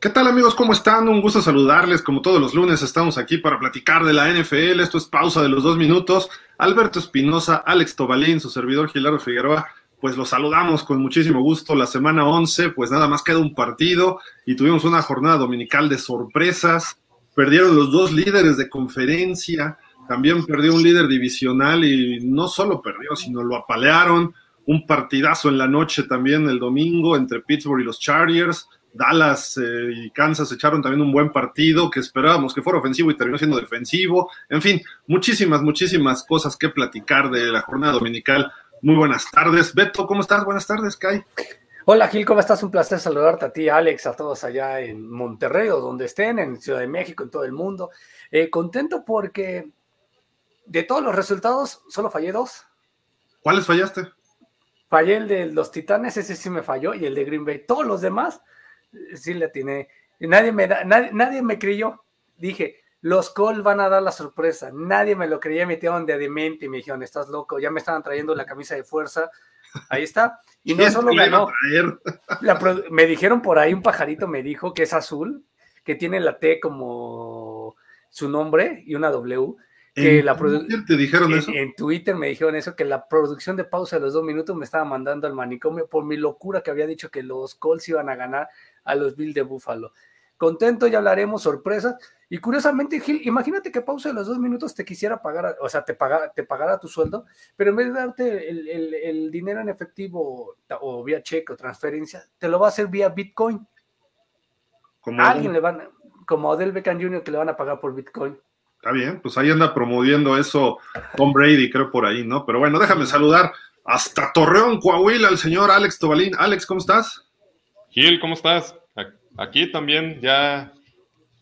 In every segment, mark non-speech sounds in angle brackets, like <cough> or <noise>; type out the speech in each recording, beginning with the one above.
¿Qué tal amigos? ¿Cómo están? Un gusto saludarles. Como todos los lunes estamos aquí para platicar de la NFL. Esto es pausa de los dos minutos. Alberto Espinosa, Alex Tobalín, su servidor Gilardo Figueroa, pues los saludamos con muchísimo gusto. La semana 11, pues nada más queda un partido y tuvimos una jornada dominical de sorpresas. Perdieron los dos líderes de conferencia, también perdió un líder divisional y no solo perdió, sino lo apalearon. Un partidazo en la noche también el domingo entre Pittsburgh y los Chargers Dallas eh, y Kansas echaron también un buen partido que esperábamos que fuera ofensivo y terminó siendo defensivo. En fin, muchísimas, muchísimas cosas que platicar de la jornada dominical. Muy buenas tardes. Beto, ¿cómo estás? Buenas tardes, Kai. Hola Gil, ¿cómo estás? Un placer saludarte a ti, Alex, a todos allá en Monterrey o donde estén, en Ciudad de México, en todo el mundo. Eh, contento porque de todos los resultados solo fallé dos. ¿Cuáles fallaste? Fallé el de los Titanes, ese sí me falló, y el de Green Bay. Todos los demás sí le atiné. Nadie me, da, nadie, nadie, me creyó. Dije, los Colts van a dar la sorpresa. Nadie me lo creía, me metieron de demente y me dijeron, estás loco. Ya me estaban trayendo la camisa de fuerza. Ahí está. <laughs> Y no solo ganó. <laughs> me dijeron por ahí, un pajarito me dijo que es azul, que tiene la T como su nombre y una W. Que ¿En la Twitter te dijeron eso? En Twitter me dijeron eso, que la producción de pausa de los dos minutos me estaba mandando al manicomio por mi locura que había dicho que los Colts iban a ganar a los Bills de Buffalo. Contento, ya hablaremos, sorpresas. Y curiosamente, Gil, imagínate que pausa de los dos minutos te quisiera pagar, o sea, te pagara, te pagara tu sueldo, pero en vez de darte el, dinero en efectivo o vía cheque o transferencia, te lo va a hacer vía Bitcoin. Como alguien le van, como Odell Beckham Jr. que le van a pagar por Bitcoin. Está bien, pues ahí anda promoviendo eso Tom Brady, creo por ahí, ¿no? Pero bueno, déjame saludar hasta Torreón, Coahuila, al señor Alex Tobalín. Alex, ¿cómo estás? Gil, ¿cómo estás? Aquí también ya,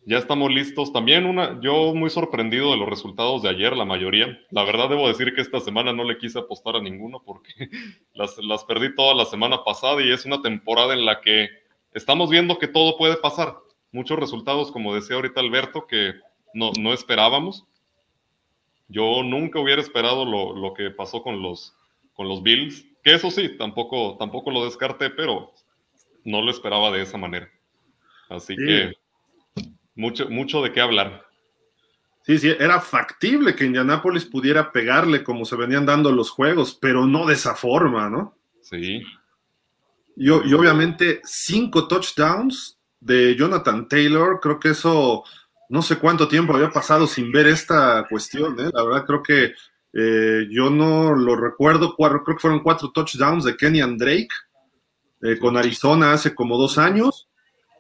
ya estamos listos. También una, yo muy sorprendido de los resultados de ayer, la mayoría. La verdad debo decir que esta semana no le quise apostar a ninguno porque <laughs> las, las perdí toda la semana pasada y es una temporada en la que estamos viendo que todo puede pasar. Muchos resultados, como decía ahorita Alberto, que no, no esperábamos. Yo nunca hubiera esperado lo, lo, que pasó con los, con los Bills, que eso sí, tampoco, tampoco lo descarté, pero no lo esperaba de esa manera. Así que mucho, mucho de qué hablar. Sí, sí, era factible que Indianapolis pudiera pegarle como se venían dando los juegos, pero no de esa forma, ¿no? Sí. Y, y obviamente cinco touchdowns de Jonathan Taylor, creo que eso no sé cuánto tiempo había pasado sin ver esta cuestión, ¿eh? La verdad creo que eh, yo no lo recuerdo, creo que fueron cuatro touchdowns de Kenny and Drake eh, con Arizona hace como dos años.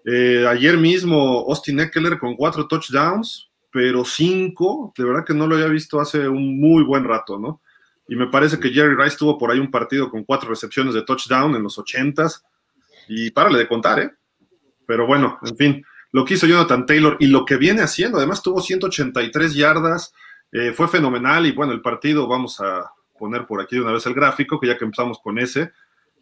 Eh, ayer mismo Austin Eckler con cuatro touchdowns, pero cinco, de verdad que no lo había visto hace un muy buen rato, ¿no? Y me parece que Jerry Rice tuvo por ahí un partido con cuatro recepciones de touchdown en los ochentas, y párale de contar, ¿eh? Pero bueno, en fin, lo que hizo Jonathan Taylor y lo que viene haciendo, además tuvo 183 yardas, eh, fue fenomenal y bueno, el partido, vamos a poner por aquí de una vez el gráfico, que ya que empezamos con ese,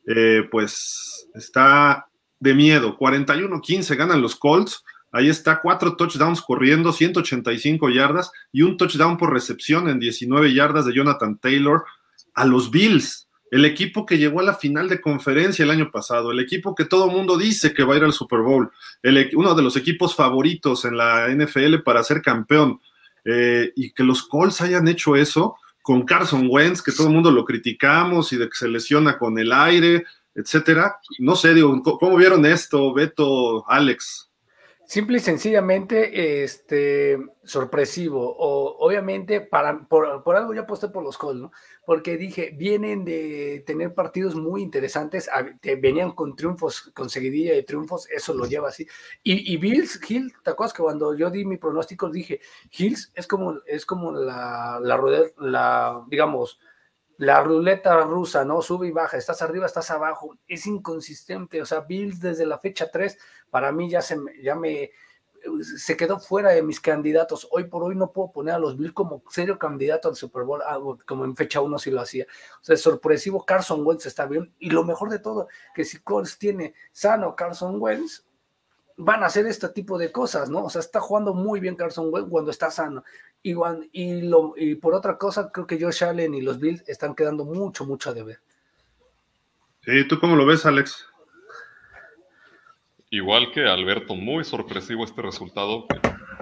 eh, pues está de miedo. 41-15 ganan los Colts. Ahí está, cuatro touchdowns corriendo, 185 yardas y un touchdown por recepción en 19 yardas de Jonathan Taylor a los Bills, el equipo que llegó a la final de conferencia el año pasado, el equipo que todo mundo dice que va a ir al Super Bowl, uno de los equipos favoritos en la NFL para ser campeón, eh, y que los Colts hayan hecho eso, con Carson Wentz, que todo el mundo lo criticamos y de que se lesiona con el aire, etcétera. No sé, digo, ¿cómo vieron esto, Beto, Alex? Simple y sencillamente, este, sorpresivo. O, obviamente, para, por, algo yo aposté por los Colts, ¿no? Porque dije, vienen de tener partidos muy interesantes, venían con triunfos, con seguidilla de triunfos, eso lo lleva así. Y, Bills, Hill, ¿te acuerdas que cuando yo di mi pronóstico dije, Hills es como, es como la, la, la, digamos, la ruleta rusa, ¿no? Sube y baja, estás arriba, estás abajo, es inconsistente, o sea, Bills desde la fecha 3, para mí ya, se, ya me se quedó fuera de mis candidatos. Hoy por hoy no puedo poner a los Bills como serio candidato al Super Bowl, como en fecha 1 si lo hacía. O sea, es sorpresivo, Carson Wentz está bien. Y lo mejor de todo, que si Colts tiene sano Carson Wentz, van a hacer este tipo de cosas, ¿no? O sea, está jugando muy bien Carson Wentz cuando está sano. Y, y, lo, y por otra cosa, creo que Josh Allen y los Bills están quedando mucho, mucho a deber. Sí, ¿tú cómo lo ves, Alex? Igual que Alberto, muy sorpresivo este resultado.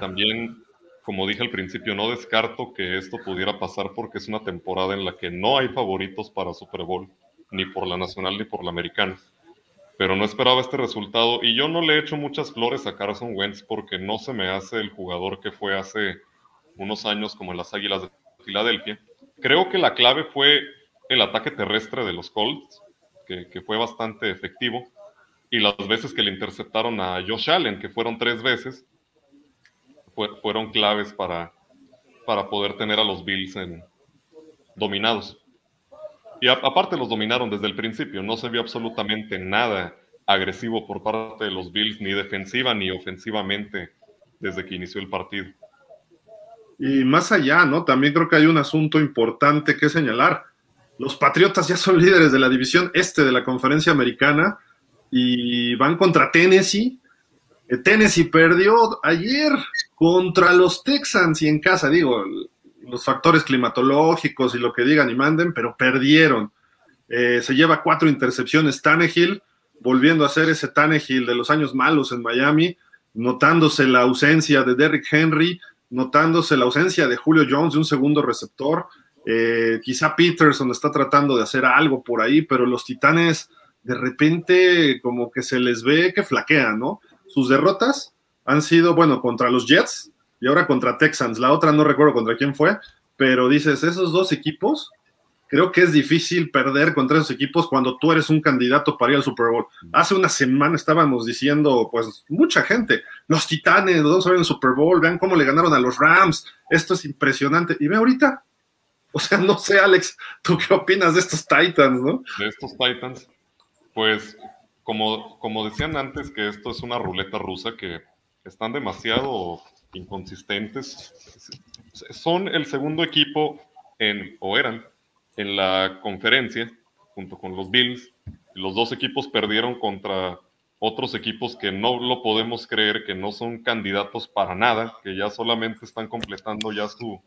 También, como dije al principio, no descarto que esto pudiera pasar porque es una temporada en la que no hay favoritos para Super Bowl, ni por la nacional ni por la americana. Pero no esperaba este resultado y yo no le he hecho muchas flores a Carson Wentz porque no se me hace el jugador que fue hace unos años como en las Águilas de Filadelfia. Creo que la clave fue el ataque terrestre de los Colts, que, que fue bastante efectivo y las veces que le interceptaron a Josh Allen, que fueron tres veces, fueron claves para, para poder tener a los Bills dominados. Y aparte los dominaron desde el principio, no se vio absolutamente nada agresivo por parte de los Bills, ni defensiva ni ofensivamente, desde que inició el partido. Y más allá, ¿no? También creo que hay un asunto importante que señalar. Los Patriotas ya son líderes de la división este de la conferencia americana y van contra Tennessee. Eh, Tennessee perdió ayer contra los Texans y en casa, digo, los factores climatológicos y lo que digan y manden, pero perdieron. Eh, se lleva cuatro intercepciones Tannehill, volviendo a ser ese Tannehill de los años malos en Miami, notándose la ausencia de Derrick Henry, notándose la ausencia de Julio Jones de un segundo receptor. Eh, quizá Peterson está tratando de hacer algo por ahí, pero los Titanes de repente como que se les ve que flaquean, ¿no? Sus derrotas han sido, bueno, contra los Jets y ahora contra Texans. La otra no recuerdo contra quién fue, pero dices, esos dos equipos, creo que es difícil perder contra esos equipos cuando tú eres un candidato para ir al Super Bowl. Hace una semana estábamos diciendo, pues, mucha gente, los Titanes, vamos ver en el Super Bowl, vean cómo le ganaron a los Rams, esto es impresionante. Y ve ahorita, o sea, no sé, Alex, ¿tú qué opinas de estos Titans, no? De estos Titans. Pues como, como decían antes que esto es una ruleta rusa que están demasiado inconsistentes. Son el segundo equipo en, o eran, en la conferencia, junto con los Bills. Los dos equipos perdieron contra otros equipos que no lo podemos creer, que no son candidatos para nada, que ya solamente están completando ya su,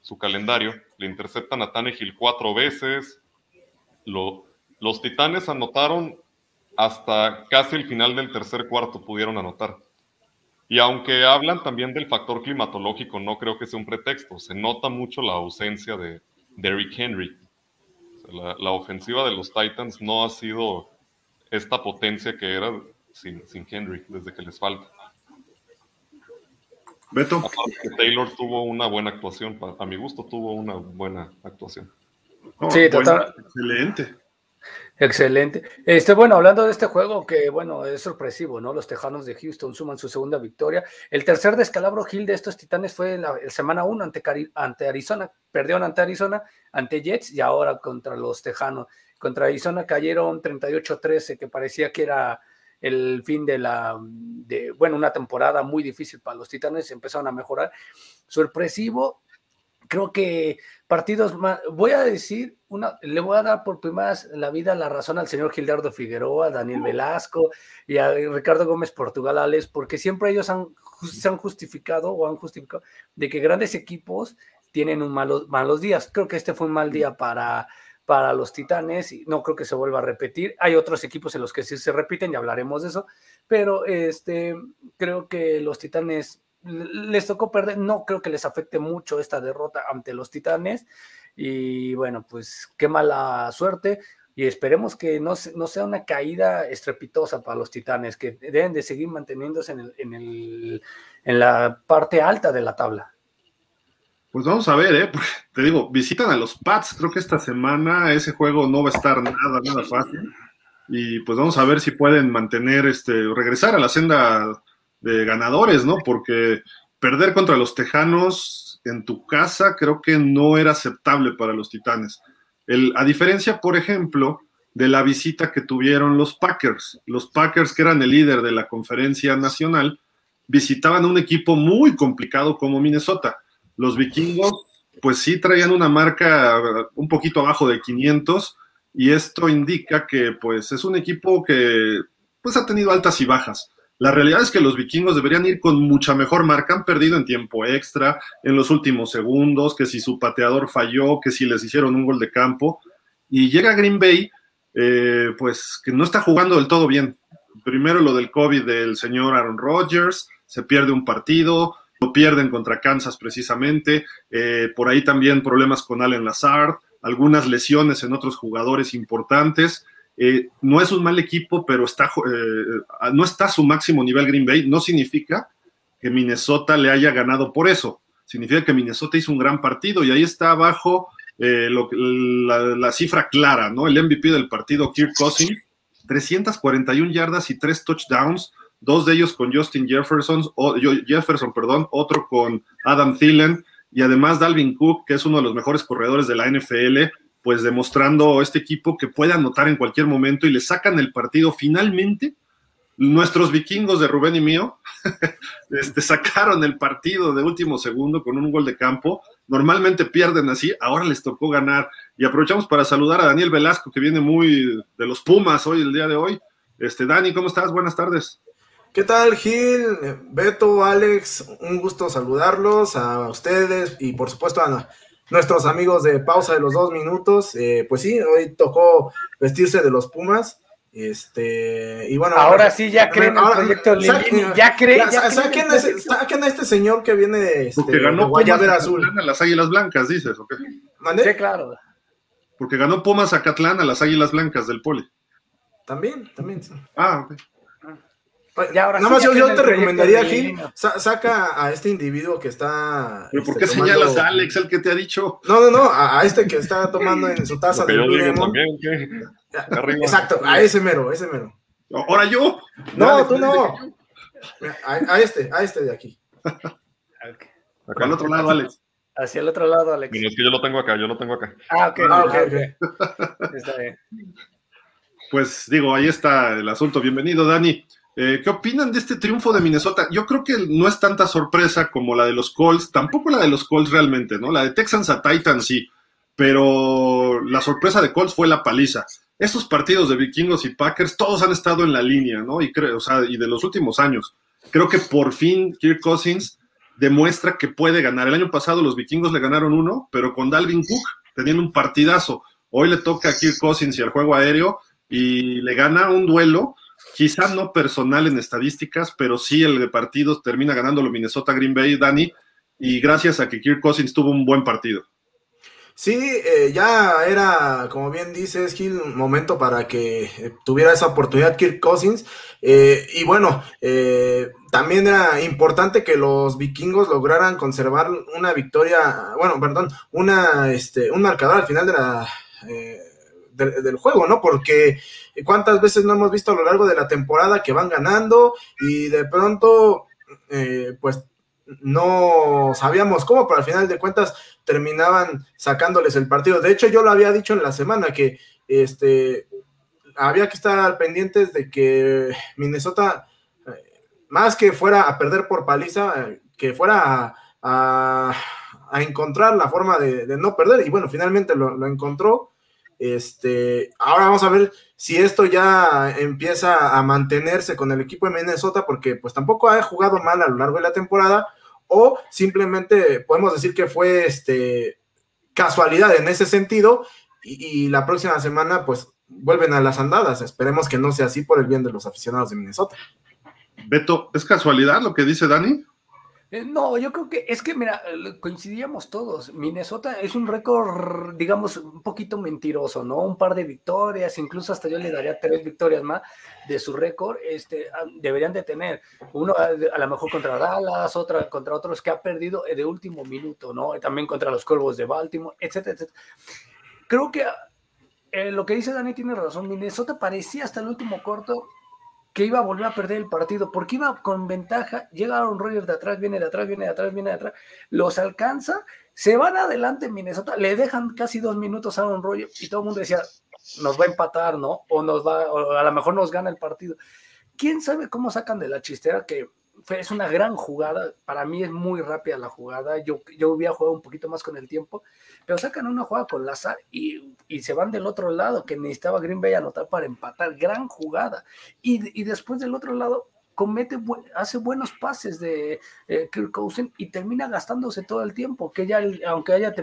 su calendario. Le interceptan a Tannehill cuatro veces. Lo, los Titanes anotaron hasta casi el final del tercer cuarto, pudieron anotar. Y aunque hablan también del factor climatológico, no creo que sea un pretexto. Se nota mucho la ausencia de Derrick Henry. la, ofensiva de los Titans no ha sido esta potencia que era sin, Henry, desde que les falta. Beto. Taylor tuvo una buena actuación, a mi gusto tuvo una buena actuación. sí, total. Excelente. Excelente. Este, bueno, hablando de este juego que, bueno, es sorpresivo, ¿no? Los Tejanos de Houston suman su segunda victoria. El tercer descalabro Gil de estos Titanes fue en la semana 1 ante, ante Arizona. Perdieron ante Arizona, ante Jets y ahora contra los Tejanos. Contra Arizona cayeron 38-13, que parecía que era el fin de la, de, bueno, una temporada muy difícil para los Titanes. Empezaron a mejorar. Sorpresivo creo que partidos más, voy a decir, una, le voy a dar por primera la vida la razón al señor Gildardo Figueroa, a Daniel Velasco y a Ricardo Gómez Portugalales, porque siempre ellos han, se han justificado o han justificado de que grandes equipos tienen un malos, malos días. Creo que este fue un mal día para, para los Titanes y no creo que se vuelva a repetir. Hay otros equipos en los que sí se repiten y hablaremos de eso, pero este, creo que los Titanes les tocó perder, no creo que les afecte mucho esta derrota ante los Titanes y bueno, pues qué mala suerte y esperemos que no, no sea una caída estrepitosa para los Titanes, que deben de seguir manteniéndose en, el, en, el, en la parte alta de la tabla. Pues vamos a ver, ¿eh? te digo, visitan a los Pats, creo que esta semana ese juego no va a estar nada, nada fácil. Y pues vamos a ver si pueden mantener, este, regresar a la senda de ganadores, ¿no? Porque perder contra los Tejanos en tu casa creo que no era aceptable para los Titanes. El, a diferencia, por ejemplo, de la visita que tuvieron los Packers. Los Packers, que eran el líder de la conferencia nacional, visitaban un equipo muy complicado como Minnesota. Los vikingos, pues sí traían una marca un poquito abajo de 500 y esto indica que pues es un equipo que pues ha tenido altas y bajas. La realidad es que los vikingos deberían ir con mucha mejor marca, han perdido en tiempo extra, en los últimos segundos, que si su pateador falló, que si les hicieron un gol de campo, y llega Green Bay, eh, pues que no está jugando del todo bien. Primero lo del COVID del señor Aaron Rodgers, se pierde un partido, lo pierden contra Kansas precisamente, eh, por ahí también problemas con Allen Lazard, algunas lesiones en otros jugadores importantes. Eh, no es un mal equipo, pero está, eh, no está a su máximo nivel Green Bay. No significa que Minnesota le haya ganado por eso. Significa que Minnesota hizo un gran partido y ahí está abajo la, cifra clara, ¿no? El MVP del partido, Kirk Cousins, 341 yardas y 3 touchdowns dos de ellos con Justin Jefferson, o, Jefferson, perdón, otro con Adam Thielen, y además Dalvin Cook, que es uno de los mejores corredores de la NFL, pues demostrando este equipo que puede anotar en cualquier momento y le sacan el partido finalmente. Nuestros vikingos de Rubén y mío <laughs> este, sacaron el partido de último segundo con un gol de campo. Normalmente pierden así, ahora les tocó ganar. Y aprovechamos para saludar a Daniel Velasco, que viene muy de los Pumas hoy, el día de hoy. Este, Dani, ¿cómo estás? Buenas tardes. ¿Qué tal, Gil? Beto, Alex, un gusto saludarlos a ustedes y por supuesto a nuestros amigos de pausa de los dos minutos. Eh, pues sí, hoy tocó vestirse de los Pumas. Este, y bueno, ahora sí ya creen en el proyecto ya creen. Ya, saquen, a este señor que viene este, Porque ganó Guayabera Azul. A las Águilas Blancas, dices, ¿ok? Sí, claro. Porque ganó Pumas a Catlán a las Águilas Blancas del Poli. También, también. Ah, ok. Nada más yo, te recomendaría, Gil, saca a este individuo que está. ¿Pero por qué este, señalas a Alex, el que te ha dicho? No, no, no, a, este que está tomando en su taza de Exacto, a ese mero, ese mero. ¿Ahora yo? No, tú no. A, este, a este de aquí. <laughs> Acá al otro lado, Alex. Hacia el otro lado, Alex. es que yo lo tengo acá, yo lo tengo acá. Ah, ok. Ah, okay, Está bien. Pues digo, ahí está el asunto. Bienvenido, Dani. Eh, ¿Qué opinan de este triunfo de Minnesota? Yo creo que no es tanta sorpresa como la de los Colts, tampoco la de los Colts realmente, ¿no? La de Texans a Titans sí, pero la sorpresa de Colts fue la paliza. Estos partidos de Vikingos y Packers, todos han estado en la línea, ¿no? Y, creo, o sea, y de los últimos años. Creo que por fin Kirk Cousins demuestra que puede ganar. El año pasado los Vikingos le ganaron uno, pero con Dalvin Cook teniendo un partidazo. Hoy le toca a Kirk Cousins y al juego aéreo y le gana un duelo quizá no personal en estadísticas, pero sí el de partidos termina ganando lo Minnesota Green Bay, Dani, y gracias a que Kirk Cousins tuvo un buen partido. Sí, eh, ya era, como bien dices, Gil, un momento para que eh, tuviera esa oportunidad Kirk Cousins. Eh, y bueno, también era importante que los vikingos lograran conservar una victoria, bueno, perdón, una, este, un marcador al final de la del, juego, ¿no? Porque cuántas veces no hemos visto a lo largo de la temporada que van ganando y de pronto, eh, pues no sabíamos cómo, pero al final de cuentas terminaban sacándoles el partido. De hecho, yo lo había dicho en la semana que este había que estar pendientes de que Minnesota, eh, más que fuera a perder por paliza, eh, que fuera a, encontrar la forma de, no perder. Y bueno, finalmente lo encontró. Este, ahora vamos a ver si esto ya empieza a mantenerse con el equipo de Minnesota, porque pues tampoco ha jugado mal a lo largo de la temporada, o simplemente podemos decir que fue este, casualidad en ese sentido, y, la próxima semana pues vuelven a las andadas. Esperemos que no sea así por el bien de los aficionados de Minnesota. Beto, ¿es casualidad lo que dice Dani? Eh, no, yo creo que es que, mira, coincidíamos todos. Minnesota es un récord, digamos, un poquito mentiroso, ¿no? Un par de victorias, incluso hasta yo le daría tres victorias más de su récord. Este, ah, deberían de tener uno a, lo mejor contra Dallas, otra contra otros que ha perdido de último minuto, ¿no? También contra los Cuervos de Baltimore, etcétera, etcétera. Creo que eh, lo que dice Dani tiene razón. Minnesota parecía hasta el último corto que iba a volver a perder el partido, porque iba con ventaja, llega Aaron Rodgers de atrás, viene de atrás, viene de atrás, viene de atrás, los alcanza, se van adelante en Minnesota, le dejan casi dos minutos a Aaron Rodgers y todo el mundo decía, nos va a empatar, ¿no? O nos va, o a lo mejor nos gana el partido. ¿Quién sabe cómo sacan de la chistera que es una gran jugada. Para mí es muy rápida la jugada. Yo, yo hubiera jugado un poquito más con el tiempo, pero sacan una jugada con Lazar y, y se van del otro lado, que necesitaba Green Bay anotar para empatar. Gran jugada. Y, y después del otro lado, comete, hace buenos pases de eh, Kirk Cousin y termina gastándose todo el tiempo, que ya, aunque haya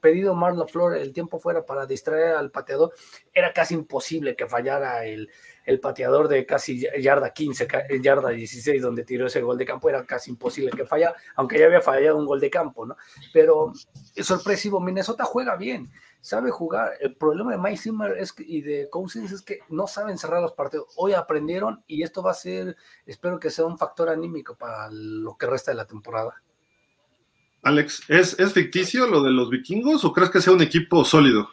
pedido Marla Flor el tiempo fuera para distraer al pateador, era casi imposible que fallara el, el pateador de casi yarda 15, yarda 16, donde tiró ese gol de campo, era casi imposible que fallara, aunque ya había fallado un gol de campo, ¿no? Pero es sorpresivo, Minnesota juega bien, sabe jugar. El problema de Mike Zimmer es y de Cousins es que no saben cerrar los partidos. Hoy aprendieron y esto va a ser, espero que sea un factor anímico para lo que resta de la temporada. Alex, ¿es, ¿es ficticio lo de los vikingos o crees que sea un equipo sólido?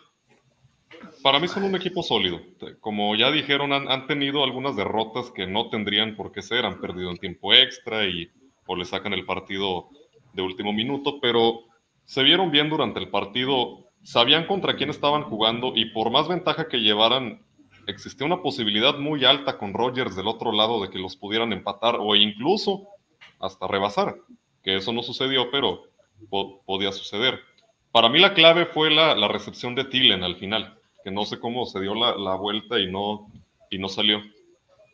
Para mí son un equipo sólido. Como ya dijeron, han, tenido algunas derrotas que no tendrían por qué ser. Han perdido en tiempo extra y o le sacan el partido de último minuto, pero se vieron bien durante el partido. Sabían contra quién estaban jugando y por más ventaja que llevaran, existía una posibilidad muy alta con Rogers del otro lado de que los pudieran empatar o incluso hasta rebasar. Que eso no sucedió, pero podía suceder. Para mí la clave fue la, la recepción de Tillen al final que no sé cómo se dio la, la, vuelta y no, y no salió.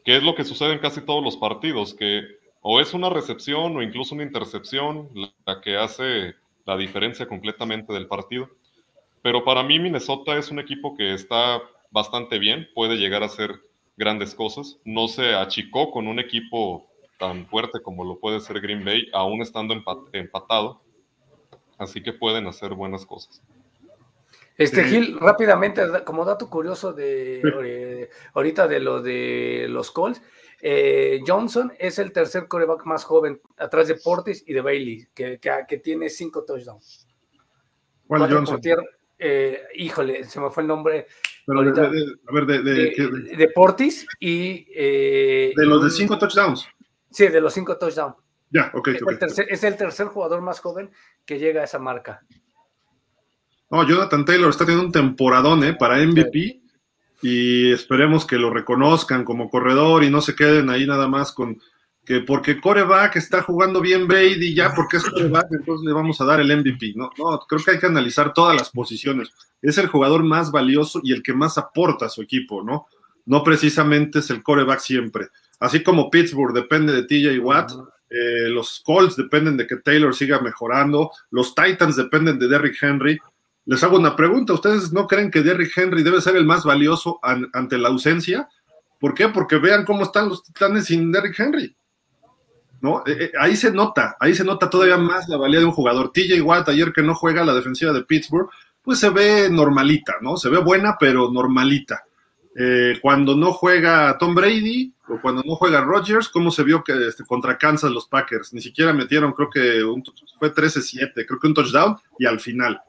¿Qué es lo que sucede en casi todos los partidos? Que o es una recepción o incluso una intercepción la que hace la diferencia completamente del partido. Pero para mí Minnesota es un equipo que está bastante bien, puede llegar a hacer grandes cosas. No se achicó con un equipo tan fuerte como lo puede ser Green Bay, aún estando empatado. Así que pueden hacer buenas cosas. Este Gil, rápidamente, como dato curioso de eh, ahorita de lo de los Colts, eh, Johnson es el tercer coreback más joven atrás de Portis y de Bailey, que, que, tiene cinco touchdowns. ¿Cuál Johnson? Eh, híjole, se me fue el nombre. Pero de, a ver, de, de, Portis y. de los de cinco touchdowns. Sí, de los cinco touchdowns. Ya, ok. es el tercer jugador más joven que llega a esa marca. No, Jonathan Taylor está teniendo un temporadón ¿eh? para MVP y esperemos que lo reconozcan como corredor y no se queden ahí nada más con que porque coreback está jugando bien Brady, ya porque es coreback, entonces le vamos a dar el MVP. No, no, creo que hay que analizar todas las posiciones. Es el jugador más valioso y el que más aporta a su equipo, ¿no? No precisamente es el coreback siempre. Así como Pittsburgh depende de TJ Watt, eh, los Colts dependen de que Taylor siga mejorando, los Titans dependen de Derrick Henry. Les hago una pregunta, ¿ustedes no creen que Derrick Henry debe ser el más valioso ante la ausencia? ¿Por qué? Porque vean cómo están los titanes sin Derrick Henry. ¿No? Eh, eh, ahí se nota, ahí se nota todavía más la valía de un jugador. TJ Watt, ayer que no juega la defensiva de Pittsburgh, pues se ve normalita, ¿no? Se ve buena, pero normalita. Eh, cuando no juega Tom Brady o cuando no juega Rodgers, ¿cómo se vio que este, contra Kansas los Packers? Ni siquiera metieron, creo que fue 13-7, creo que un touchdown y al final.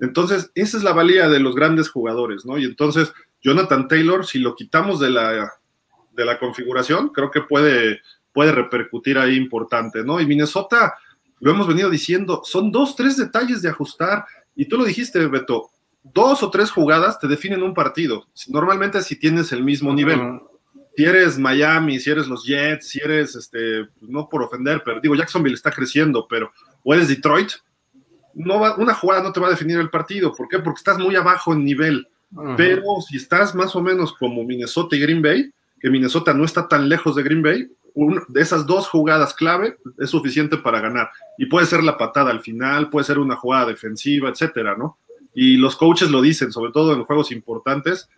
Entonces, esa es la valía de los grandes jugadores, ¿no? Y entonces, Jonathan Taylor, si lo quitamos de la, de la configuración, creo que puede, puede repercutir ahí importante, ¿no? Y Minnesota, lo hemos venido diciendo, son dos, tres detalles de ajustar, y tú lo dijiste, Beto, dos o tres jugadas te definen un partido. Normalmente si tienes el mismo nivel. Si eres Miami, si eres los Jets, si eres, este, no por ofender, pero digo, Jacksonville está creciendo, pero, o eres Detroit, no va, una jugada no te va a definir el partido. ¿Por qué? Porque estás muy abajo en nivel. Pero si estás más o menos como Minnesota y Green Bay, que Minnesota no está tan lejos de Green Bay, de esas dos jugadas clave es suficiente para ganar. Y puede ser la patada al final, puede ser una jugada defensiva, etcétera, ¿no? Y los coaches lo dicen, sobre todo en juegos importantes,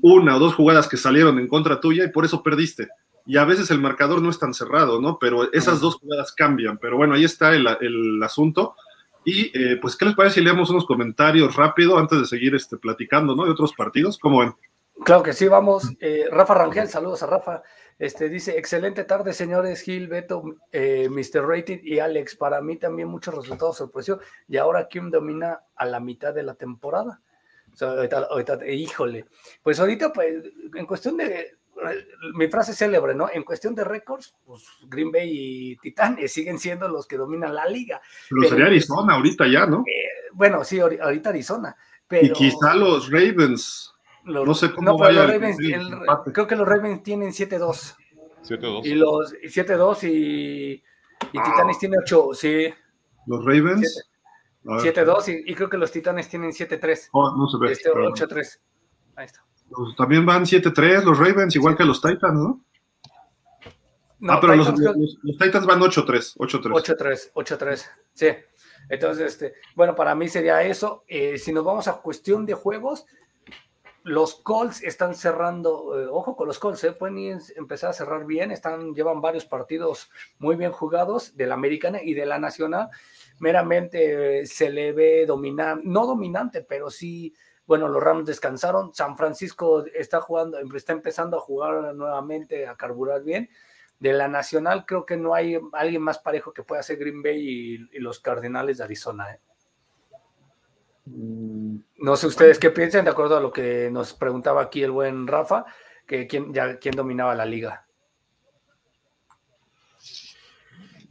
una o dos jugadas que salieron en contra tuya y por eso perdiste. Y a veces el marcador no es tan cerrado, ¿no? Pero esas dos jugadas cambian. Pero bueno, ahí está el, el asunto. Y eh, pues, ¿qué les parece si leemos unos comentarios rápido antes de seguir este, platicando, ¿no? De otros partidos, ¿cómo ven? Claro que sí, vamos. Eh, Rafa Rangel, saludos a Rafa. Este dice, excelente tarde, señores Gil, Beto, eh, Mr. Rated y Alex. Para mí también muchos resultados sorpresivos. Y ahora Kim domina a la mitad de la temporada. O sea, ahorita, híjole. Pues ahorita, pues, en cuestión de mi frase célebre, ¿no? En cuestión de récords, pues Green Bay y Titanes siguen siendo los que dominan la liga. Pero, sería Arizona ahorita ya, ¿no? Eh, bueno, sí, ahorita Arizona. y quizá los Ravens. no sé cómo no, vaya Ravens, creo que los Ravens tienen 7-2. 7-2. Y los 7-2 y, y Titanes tienen 8, sí. Los Ravens. 7-2 y, y, creo que los Titanes tienen 7-3. Oh, no se ve. Este, 8-3. Ahí está también van 7-3 los Ravens, igual que los Titans, ¿no? ah, pero los, Titans van 8-3. 8-3. 8-3, sí. Entonces, este, bueno, para mí sería eso. Eh, si nos vamos a cuestión de juegos, los Colts están cerrando, eh, ojo con los Colts, eh, pueden empezar a cerrar bien, están, llevan varios partidos muy bien jugados de la americana y de la nacional. Meramente eh, se le ve dominar, no dominante, pero sí, bueno, los Rams descansaron. San Francisco está jugando, está empezando a jugar nuevamente, a carburar bien. De la nacional, creo que no hay alguien más parejo que pueda ser Green Bay y, y los Cardenales de Arizona. ¿eh? No sé ustedes qué piensan, de acuerdo a lo que nos preguntaba aquí el buen Rafa, que quién, ya, quién dominaba la liga.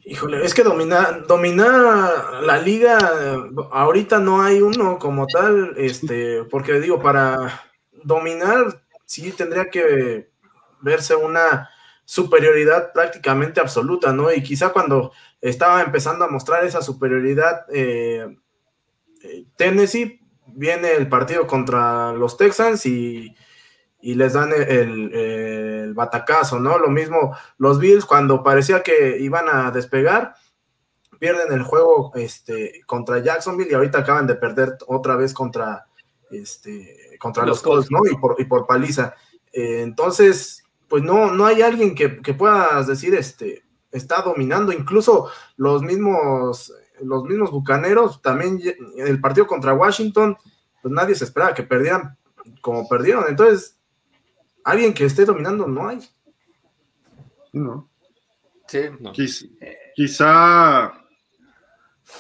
Híjole, es que dominar la liga, ahorita no hay uno como tal, este, porque digo, para dominar sí tendría que verse una superioridad prácticamente absoluta, ¿no? Y quizá cuando estaba empezando a mostrar esa superioridad eh, Tennessee viene el partido contra los Texans y, les dan el, batacazo, ¿no? Lo mismo los Bills cuando parecía que iban a despegar, pierden el juego este, contra Jacksonville y ahorita acaban de perder otra vez contra, este, contra los, Colts, ¿no? Y por, y por paliza. Eh, entonces, pues no, no hay alguien que, que puedas decir, este, está dominando, incluso los mismos los mismos Bucaneros, también en el partido contra Washington, pues nadie se esperaba que perdieran como perdieron. Entonces, alguien que esté dominando no hay. No. Sí. Quizá,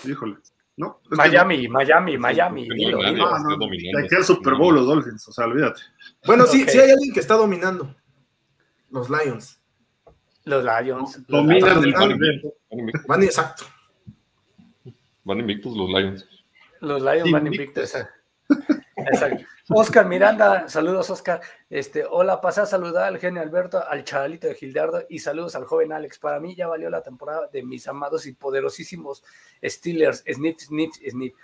híjole. No, Miami, Miami, Miami, Hay que Super Bowl los Dolphins, o sea, olvídate. Bueno, sí, sí hay alguien que está dominando. Los Lions. Los Lions. Dominan el Van, exacto. Van invictos los Lions. Los Lions van invictos. Exacto. Oscar Miranda, saludos Oscar. Este, hola, pasa a saludar al genio Alberto, al chavalito de Gildardo y saludos al joven Alex. Para mí ya valió la temporada de mis amados y poderosísimos Steelers, Snip, Snip, Snip.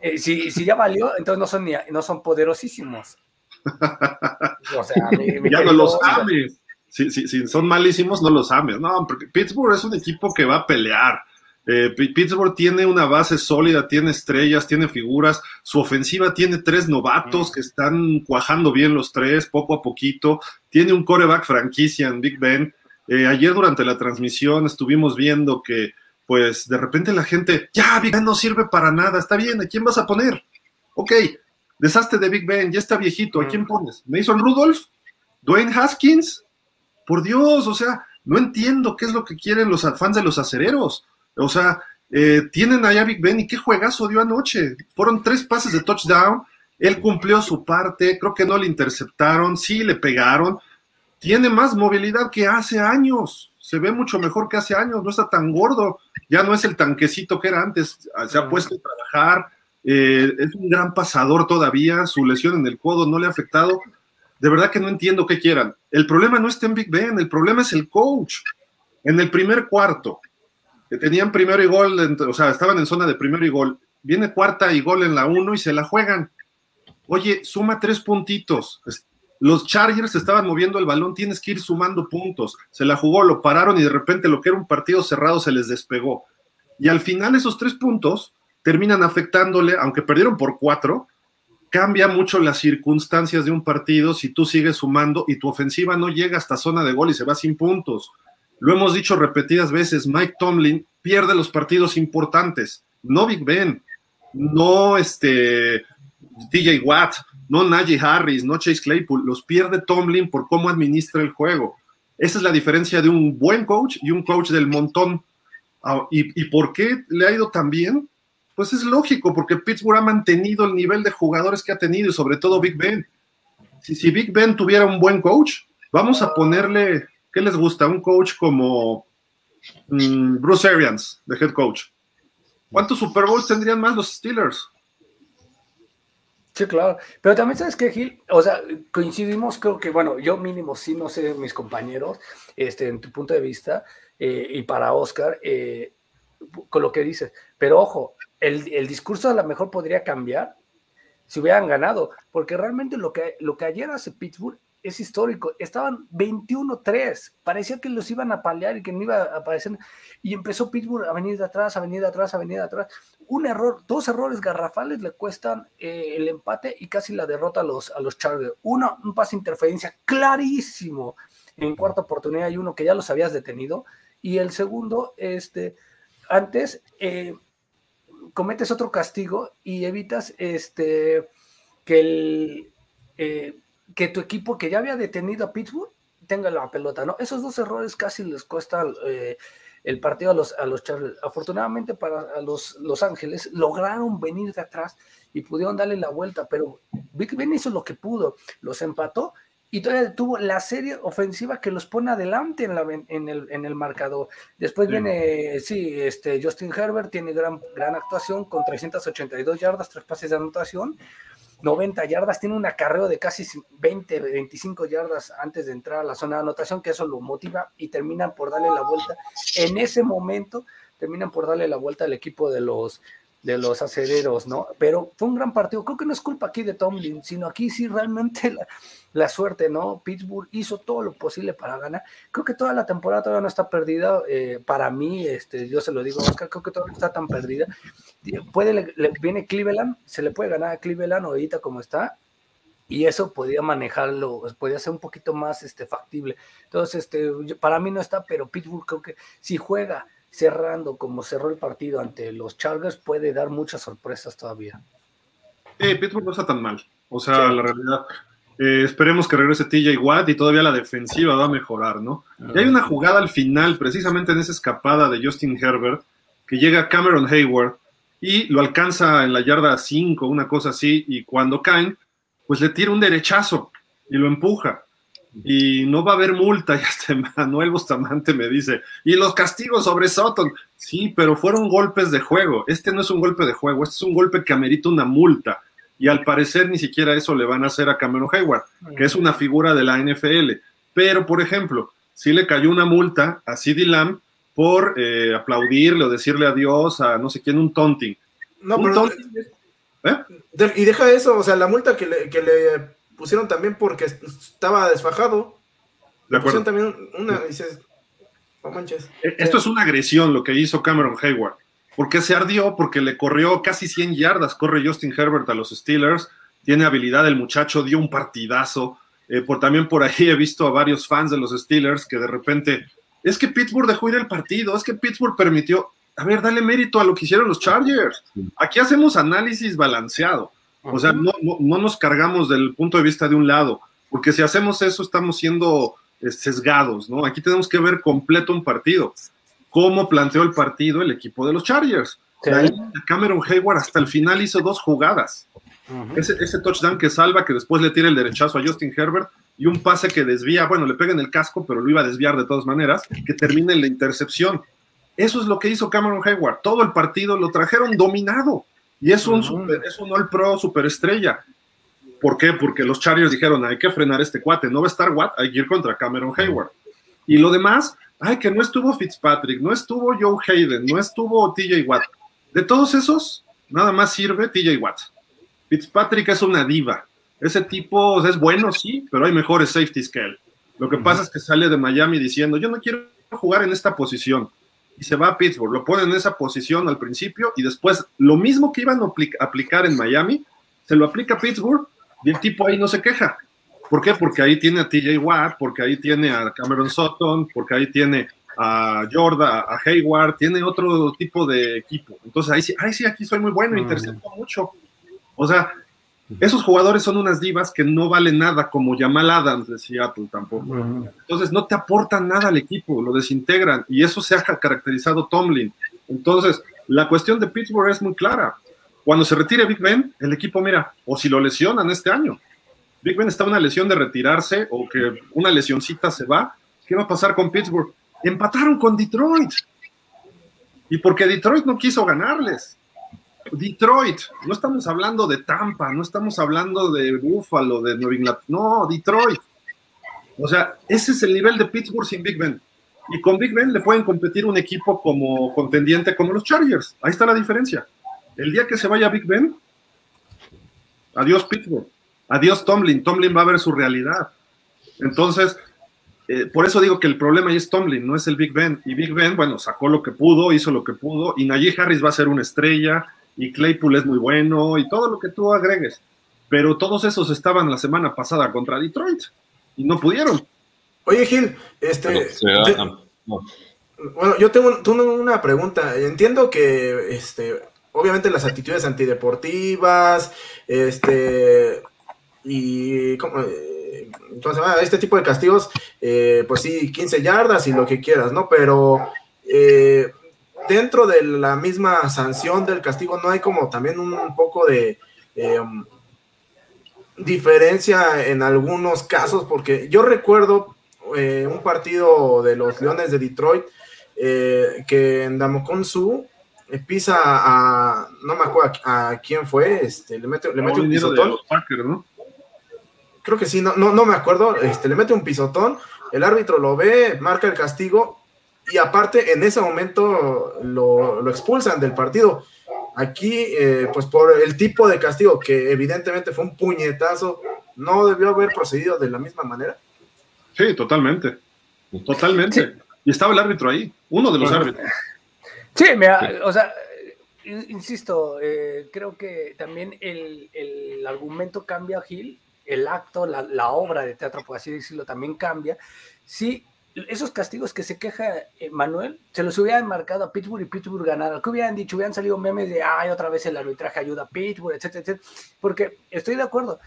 Eh, si, si, ya valió, entonces no son, ni, no son poderosísimos. O sea, <laughs> ya no los ames. Si, si, son malísimos, no los ames. No, porque Pittsburgh es un equipo que va a pelear eh, Pittsburgh tiene una base sólida, tiene estrellas, tiene figuras. Su ofensiva tiene tres novatos que están cuajando bien los tres, poco a poquito. Tiene un coreback franquicia en Big Ben. Eh, ayer durante la transmisión estuvimos viendo que, pues, de repente la gente, ya, Big Ben no sirve para nada, está bien, ¿a quién vas a poner? Ok, deshazte de Big Ben, ya está viejito, ¿a quién pones? ¿Mason Rudolph? ¿Dwayne Haskins? Por Dios, o sea, no entiendo qué es lo que quieren los fans de los acereros. O sea, eh, tienen allá Big Ben y qué juegazo dio anoche. Fueron tres pases de touchdown. Él cumplió su parte, creo que no le interceptaron, sí le pegaron. Tiene más movilidad que hace años. Se ve mucho mejor que hace años, no está tan gordo. Ya no es el tanquecito que era antes. Se ha puesto a trabajar. Eh, es un gran pasador todavía. Su lesión en el codo no le ha afectado. De verdad que no entiendo qué quieran. El problema no está en Big Ben, el problema es el coach. En el primer cuarto, tenían primero y gol, o sea, estaban en zona de primero y gol. Viene cuarta y gol en la uno y se la juegan. Oye, suma tres puntitos. Los Chargers estaban moviendo el balón, tienes que ir sumando puntos. Se la jugó, lo pararon y de repente lo que era un partido cerrado se les despegó. Y al final esos tres puntos terminan afectándole, aunque perdieron por cuatro, cambia mucho las circunstancias de un partido si tú sigues sumando y tu ofensiva no llega hasta zona de gol y se va sin puntos. Lo hemos dicho repetidas veces, Mike Tomlin pierde los partidos importantes, no Big Ben, no este DJ Watt, no Najee Harris, no Chase Claypool, los pierde Tomlin por cómo administra el juego. Esa es la diferencia de un buen coach y un coach del montón. Ah, ¿Y, por qué le ha ido tan bien? Pues es lógico, porque Pittsburgh ha mantenido el nivel de jugadores que ha tenido y sobre todo Big Ben. Si, si Big Ben tuviera un buen coach, vamos a ponerle ¿Qué les gusta? Un coach como mm, Bruce Arians, de head coach. ¿Cuántos Super Bowls tendrían más los Steelers? Sí, claro. Pero también sabes que, Gil, o sea, coincidimos, creo que, bueno, yo mínimo sí, no sé, mis compañeros, este, en tu punto de vista, eh, y para Oscar, eh, con lo que dices. Pero ojo, el, el, discurso a lo mejor podría cambiar si hubieran ganado, porque realmente lo que, lo que ayer hace Pittsburgh es histórico. Estaban 21-3. Parecía que los iban a paliar y que no iba a aparecer. Y empezó Pittsburgh a venir de atrás, a venir de atrás, a venir de atrás. un error, dos errores garrafales le cuestan eh, el empate y casi la derrota a los, a los Chargers. Uno, un pase interferencia clarísimo en cuarta oportunidad hay uno que ya los habías detenido. Y el segundo, este, antes eh, cometes otro castigo y evitas este, que, el, eh, que tu equipo que ya había detenido a Pittsburgh tenga la pelota, ¿no? Esos dos errores casi les cuesta eh, el partido a los, a los Chargers. Afortunadamente para los Los Ángeles lograron venir de atrás y pudieron darle la vuelta, pero Big Ben hizo lo que pudo, los empató y todavía tuvo la serie ofensiva que los pone adelante en, la, en, el, en el marcador. Después viene, sí, este, Justin Herbert tiene gran, gran actuación con 382 yardas, tres pases de anotación, 90 yardas, tiene un acarreo de casi 20, 25 yardas antes de entrar a la zona de anotación, que eso lo motiva y terminan por darle la vuelta. En ese momento terminan por darle la vuelta al equipo de los, de los acederos, ¿no? Pero fue un gran partido. Creo que no es culpa aquí de Tomlin, sino aquí sí realmente la, suerte, ¿no? Pittsburgh hizo todo lo posible para ganar. Creo que toda la temporada todavía no está perdida. Eh, para mí, este, yo se lo digo, Oscar, creo que todavía no está tan perdida. Puede, le, viene Cleveland, se le puede ganar a Cleveland ahorita como está, y eso podía manejarlo, podía ser un poquito más este, factible. Entonces, este, para mí no está, pero Pittsburgh creo que si juega cerrando como cerró el partido ante los Chargers, puede dar muchas sorpresas todavía. Eh, Pittsburgh no está tan mal. O sea, la realidad, eh, esperemos que regrese TJ Watt y todavía la defensiva va a mejorar, ¿no? Y hay una jugada al final, precisamente en esa escapada de Justin Herbert, que llega Cameron Hayward y lo alcanza en la yarda 5, una cosa así, y cuando caen, pues le tira un derechazo y lo empuja y no va a haber multa. <laughs> Y hasta Manuel Bustamante me dice, y los castigos sobre Sutton. Sí, pero fueron golpes de juego. Este no es un golpe de juego, este es un golpe que amerita una multa. Y al parecer ni siquiera eso le van a hacer a Cameron Hayward, que es una figura de la NFL. Pero, por ejemplo, si le cayó una multa a CeeDee Lamb por eh, aplaudirle o decirle adiós a no sé quién, un taunting. No, pero, ¿eh? y deja eso, o sea, la multa que le, que le pusieron también porque estaba desfajado. De acuerdo. también una, dices, no manches. E, esto es una agresión lo que hizo Cameron Hayward. porque se ardió? Porque le corrió casi 100 yardas, corre Justin Herbert a los Steelers, tiene habilidad el muchacho, dio un partidazo. Eh, por, también por ahí he visto a varios fans de los Steelers que de repente, es que Pittsburgh dejó ir el partido, es que Pittsburgh permitió, a ver, dale mérito a lo que hicieron los Chargers. Aquí hacemos análisis balanceado. O sea, no, no, nos cargamos del punto de vista de un lado, porque si hacemos eso estamos siendo eh, sesgados, ¿no? Aquí tenemos que ver completo un partido. ¿Cómo planteó el partido el equipo de los Chargers? Cameron Hayward hasta el final hizo dos jugadas. ese, ese, touchdown que salva, que después le tira el derechazo a Justin Herbert y un pase que desvía, bueno, le pega en el casco, pero lo iba a desviar de todas maneras, que termina en la intercepción. Eso es lo que hizo Cameron Hayward. Todo el partido lo trajeron dominado. Y es un, super, es un All Pro superestrella. ¿Por qué? Porque los Chargers dijeron, hay que frenar este cuate, no va a estar Watt, hay que ir contra Cameron Hayward. Y lo demás, ay, que no estuvo Fitzpatrick, no estuvo Joe Hayden, no estuvo TJ Watt. De todos esos, nada más sirve TJ Watt. Fitzpatrick es una diva. Ese tipo es bueno, sí, pero hay mejores safeties que él. Lo que pasa es que sale de Miami diciendo, yo no quiero jugar en esta posición y se va a Pittsburgh. Lo ponen en esa posición al principio y después lo mismo que iban a aplicar en Miami, se lo aplica a Pittsburgh y el tipo ahí no se queja. ¿Por qué? Porque ahí tiene a TJ Watt, porque ahí tiene a Cameron Sutton, porque ahí tiene a Jordan, a Hayward, tiene otro tipo de equipo. Entonces ahí sí, ay sí, aquí soy muy bueno, intercepto mucho. O sea, esos jugadores son unas divas que no valen nada, como Jamal Adams de Seattle tampoco. Entonces no te aportan nada al equipo, lo desintegran y eso se ha caracterizado Tomlin. Entonces, la cuestión de Pittsburgh es muy clara. Cuando se retire Big Ben, el equipo, mira, o si lo lesionan este año, Big Ben está una lesión de retirarse o que una lesioncita se va, ¿qué va a pasar con Pittsburgh? Empataron con Detroit. Y porque Detroit no quiso ganarles. Detroit, no estamos hablando de Tampa, no estamos hablando de Buffalo, de Nueva Inglaterra, no, Detroit. O sea, ese es el nivel de Pittsburgh sin Big Ben. Y con Big Ben le pueden competir un equipo como contendiente como los Chargers. Ahí está la diferencia. El día que se vaya Big Ben, adiós Pittsburgh, adiós Tomlin. Tomlin va a ver su realidad. Entonces, eh, por eso digo que el problema ahí es Tomlin, no es el Big Ben. Y Big Ben, bueno, sacó lo que pudo, hizo lo que pudo, y Najee Harris va a ser una estrella, y Claypool es muy bueno, y todo lo que tú agregues. Pero todos esos estaban la semana pasada contra Detroit, y no pudieron. Oye, Gil, este. Bueno, yo tengo, una pregunta. Entiendo que, este, obviamente las actitudes antideportivas, este, y ¿cómo, eh, este tipo de castigos, eh, pues sí, 15 yardas y lo que quieras, ¿no? Pero eh, dentro de la misma sanción del castigo no hay como también un poco de diferencia en algunos casos, porque yo recuerdo un partido de los Leones de Detroit eh, que en Damocon Su eh, pisa a, no me acuerdo a, quién fue, este, le mete, le mete un pisotón. Creo que sí, no, no, no me acuerdo, este, le mete un pisotón, el árbitro lo ve, marca el castigo y aparte en ese momento lo, expulsan del partido. Aquí, eh, pues por el tipo de castigo que evidentemente fue un puñetazo, no debió haber procedido de la misma manera. Sí, totalmente. Totalmente. Y estaba el árbitro ahí, uno de los árbitros. Sí, o sea, insisto, eh, creo que también el, argumento cambia, Gil, el acto, la, obra de teatro, por así decirlo, también cambia. Sí, esos castigos que se queja eh, Manuel, se los hubieran marcado a Pittsburgh y Pittsburgh ganara. ¿Qué hubieran dicho? Hubieran salido memes de, ay, otra vez el arbitraje ayuda a Pittsburgh, etcétera, etcétera. Porque estoy de acuerdo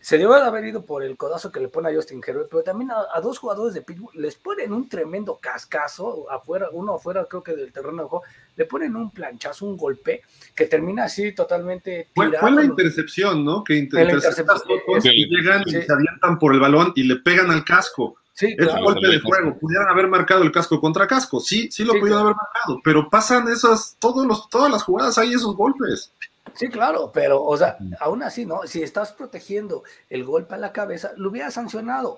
se debe de haber ido por el codazo que le pone a Justin Herbert, pero también a, dos jugadores de Pittsburgh les ponen un tremendo cascazo afuera, uno afuera creo que del terreno de juego, le ponen un planchazo, un golpe que termina así totalmente tirado. Fue, la intercepción, ¿no? Que interceptan y llegan y se avientan por el balón y le pegan al casco. Sí, es un golpe de juego. Pudieran haber marcado el casco contra casco. Sí, sí lo pudieron haber marcado, pero pasan esas, todos los, todas las jugadas hay esos golpes. Sí, claro, pero, o sea, aún así, ¿no? Si estás protegiendo el golpe a la cabeza, lo hubiera sancionado.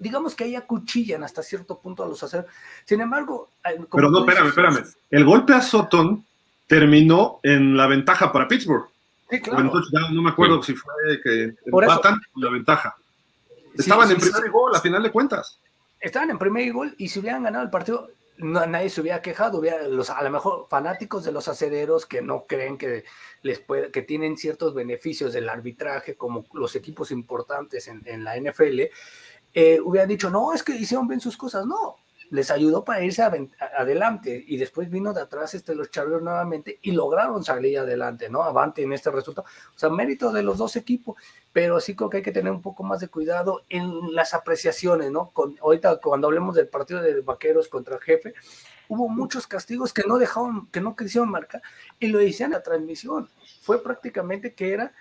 Digamos que ahí acuchillan hasta cierto punto a los hacer. Sin embargo. Pero no, espérame, espérame. El golpe a Sutton terminó en la ventaja para Pittsburgh. Sí, claro. no me acuerdo si fue que empatan la ventaja. Estaban en primer gol, a final de cuentas. Estaban en primer gol y si hubieran ganado el partido, nadie se hubiera quejado, hubiera los, a lo mejor fanáticos de los acederos que no creen que les puede, que tienen ciertos beneficios del arbitraje, como los equipos importantes en, la NFL, eh, hubieran dicho, no, es que hicieron bien sus cosas, no, les ayudó para irse adelante y después vino de atrás este, los Chargers nuevamente y lograron salir adelante, ¿no? Avante en este resultado. O sea, mérito de los dos equipos, pero sí creo que hay que tener un poco más de cuidado en las apreciaciones, ¿no? Con, ahorita cuando hablemos del partido de vaqueros contra el jefe, hubo muchos castigos que no dejaron, que no quisieron marcar y lo decían en la transmisión. Fue prácticamente que era...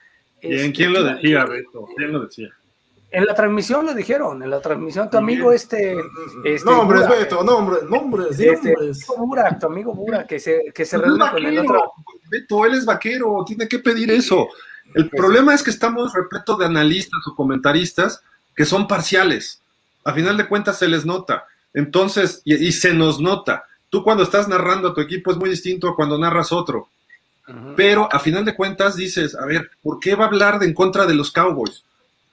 ¿En quién lo este, decía, Beto? ¿Quién lo decía? En la transmisión lo dijeron, en la transmisión tu amigo este... este nombres, Beto, nombres, nombres, este, nombres. Bura, tu amigo Bura, que se, que se reúne con el otro... Beto, él es vaquero, tiene que pedir eso. El pues problema es que estamos repleto de analistas o comentaristas que son parciales. A final de cuentas se les nota. Entonces, y, se nos nota. Tú cuando estás narrando a tu equipo es muy distinto a cuando narras otro. Pero a final de cuentas dices, a ver, ¿por qué va a hablar de en contra de los Cowboys?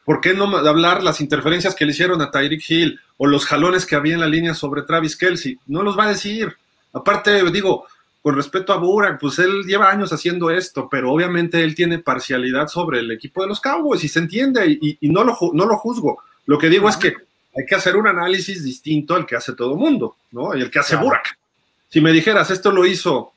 ¿Por qué no hablar las interferencias que le hicieron a Tyreek Hill o los jalones que había en la línea sobre Travis Kelsey? No los va a decir. Aparte, digo, con respecto a Burak, pues él lleva años haciendo esto, pero obviamente él tiene parcialidad sobre el equipo de los Cowboys y se entiende y, no, lo, no lo juzgo. Lo que digo es que hay que hacer un análisis distinto al que hace todo mundo, ¿no? Y el que hace Burak. Si me dijeras, esto lo hizo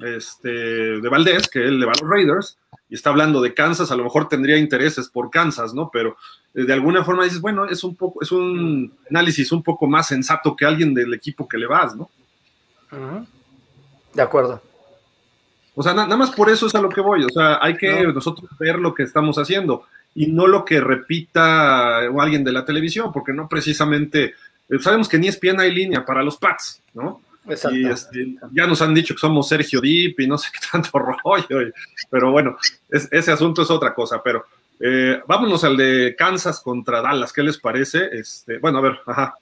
este, de Valdés, que él le va a los Raiders, y está hablando de Kansas, a lo mejor tendría intereses por Kansas, ¿no? Pero eh, de alguna forma dices, bueno, es un poco, es un análisis un poco más sensato que alguien del equipo que le vas, ¿no? De acuerdo. O sea, nada más por eso es a lo que voy. O sea, hay que nosotros ver lo que estamos haciendo y no lo que repita alguien de la televisión, porque no precisamente, eh, sabemos que ni es ESPN hay línea para los Pats, ¿no? Y este, ya nos han dicho que somos Sergio Dip y no sé qué tanto <laughs> rollo, pero bueno, ese asunto es otra cosa, pero eh, vámonos al de Kansas contra Dallas, ¿qué les parece? Este, bueno, a ver, ajá.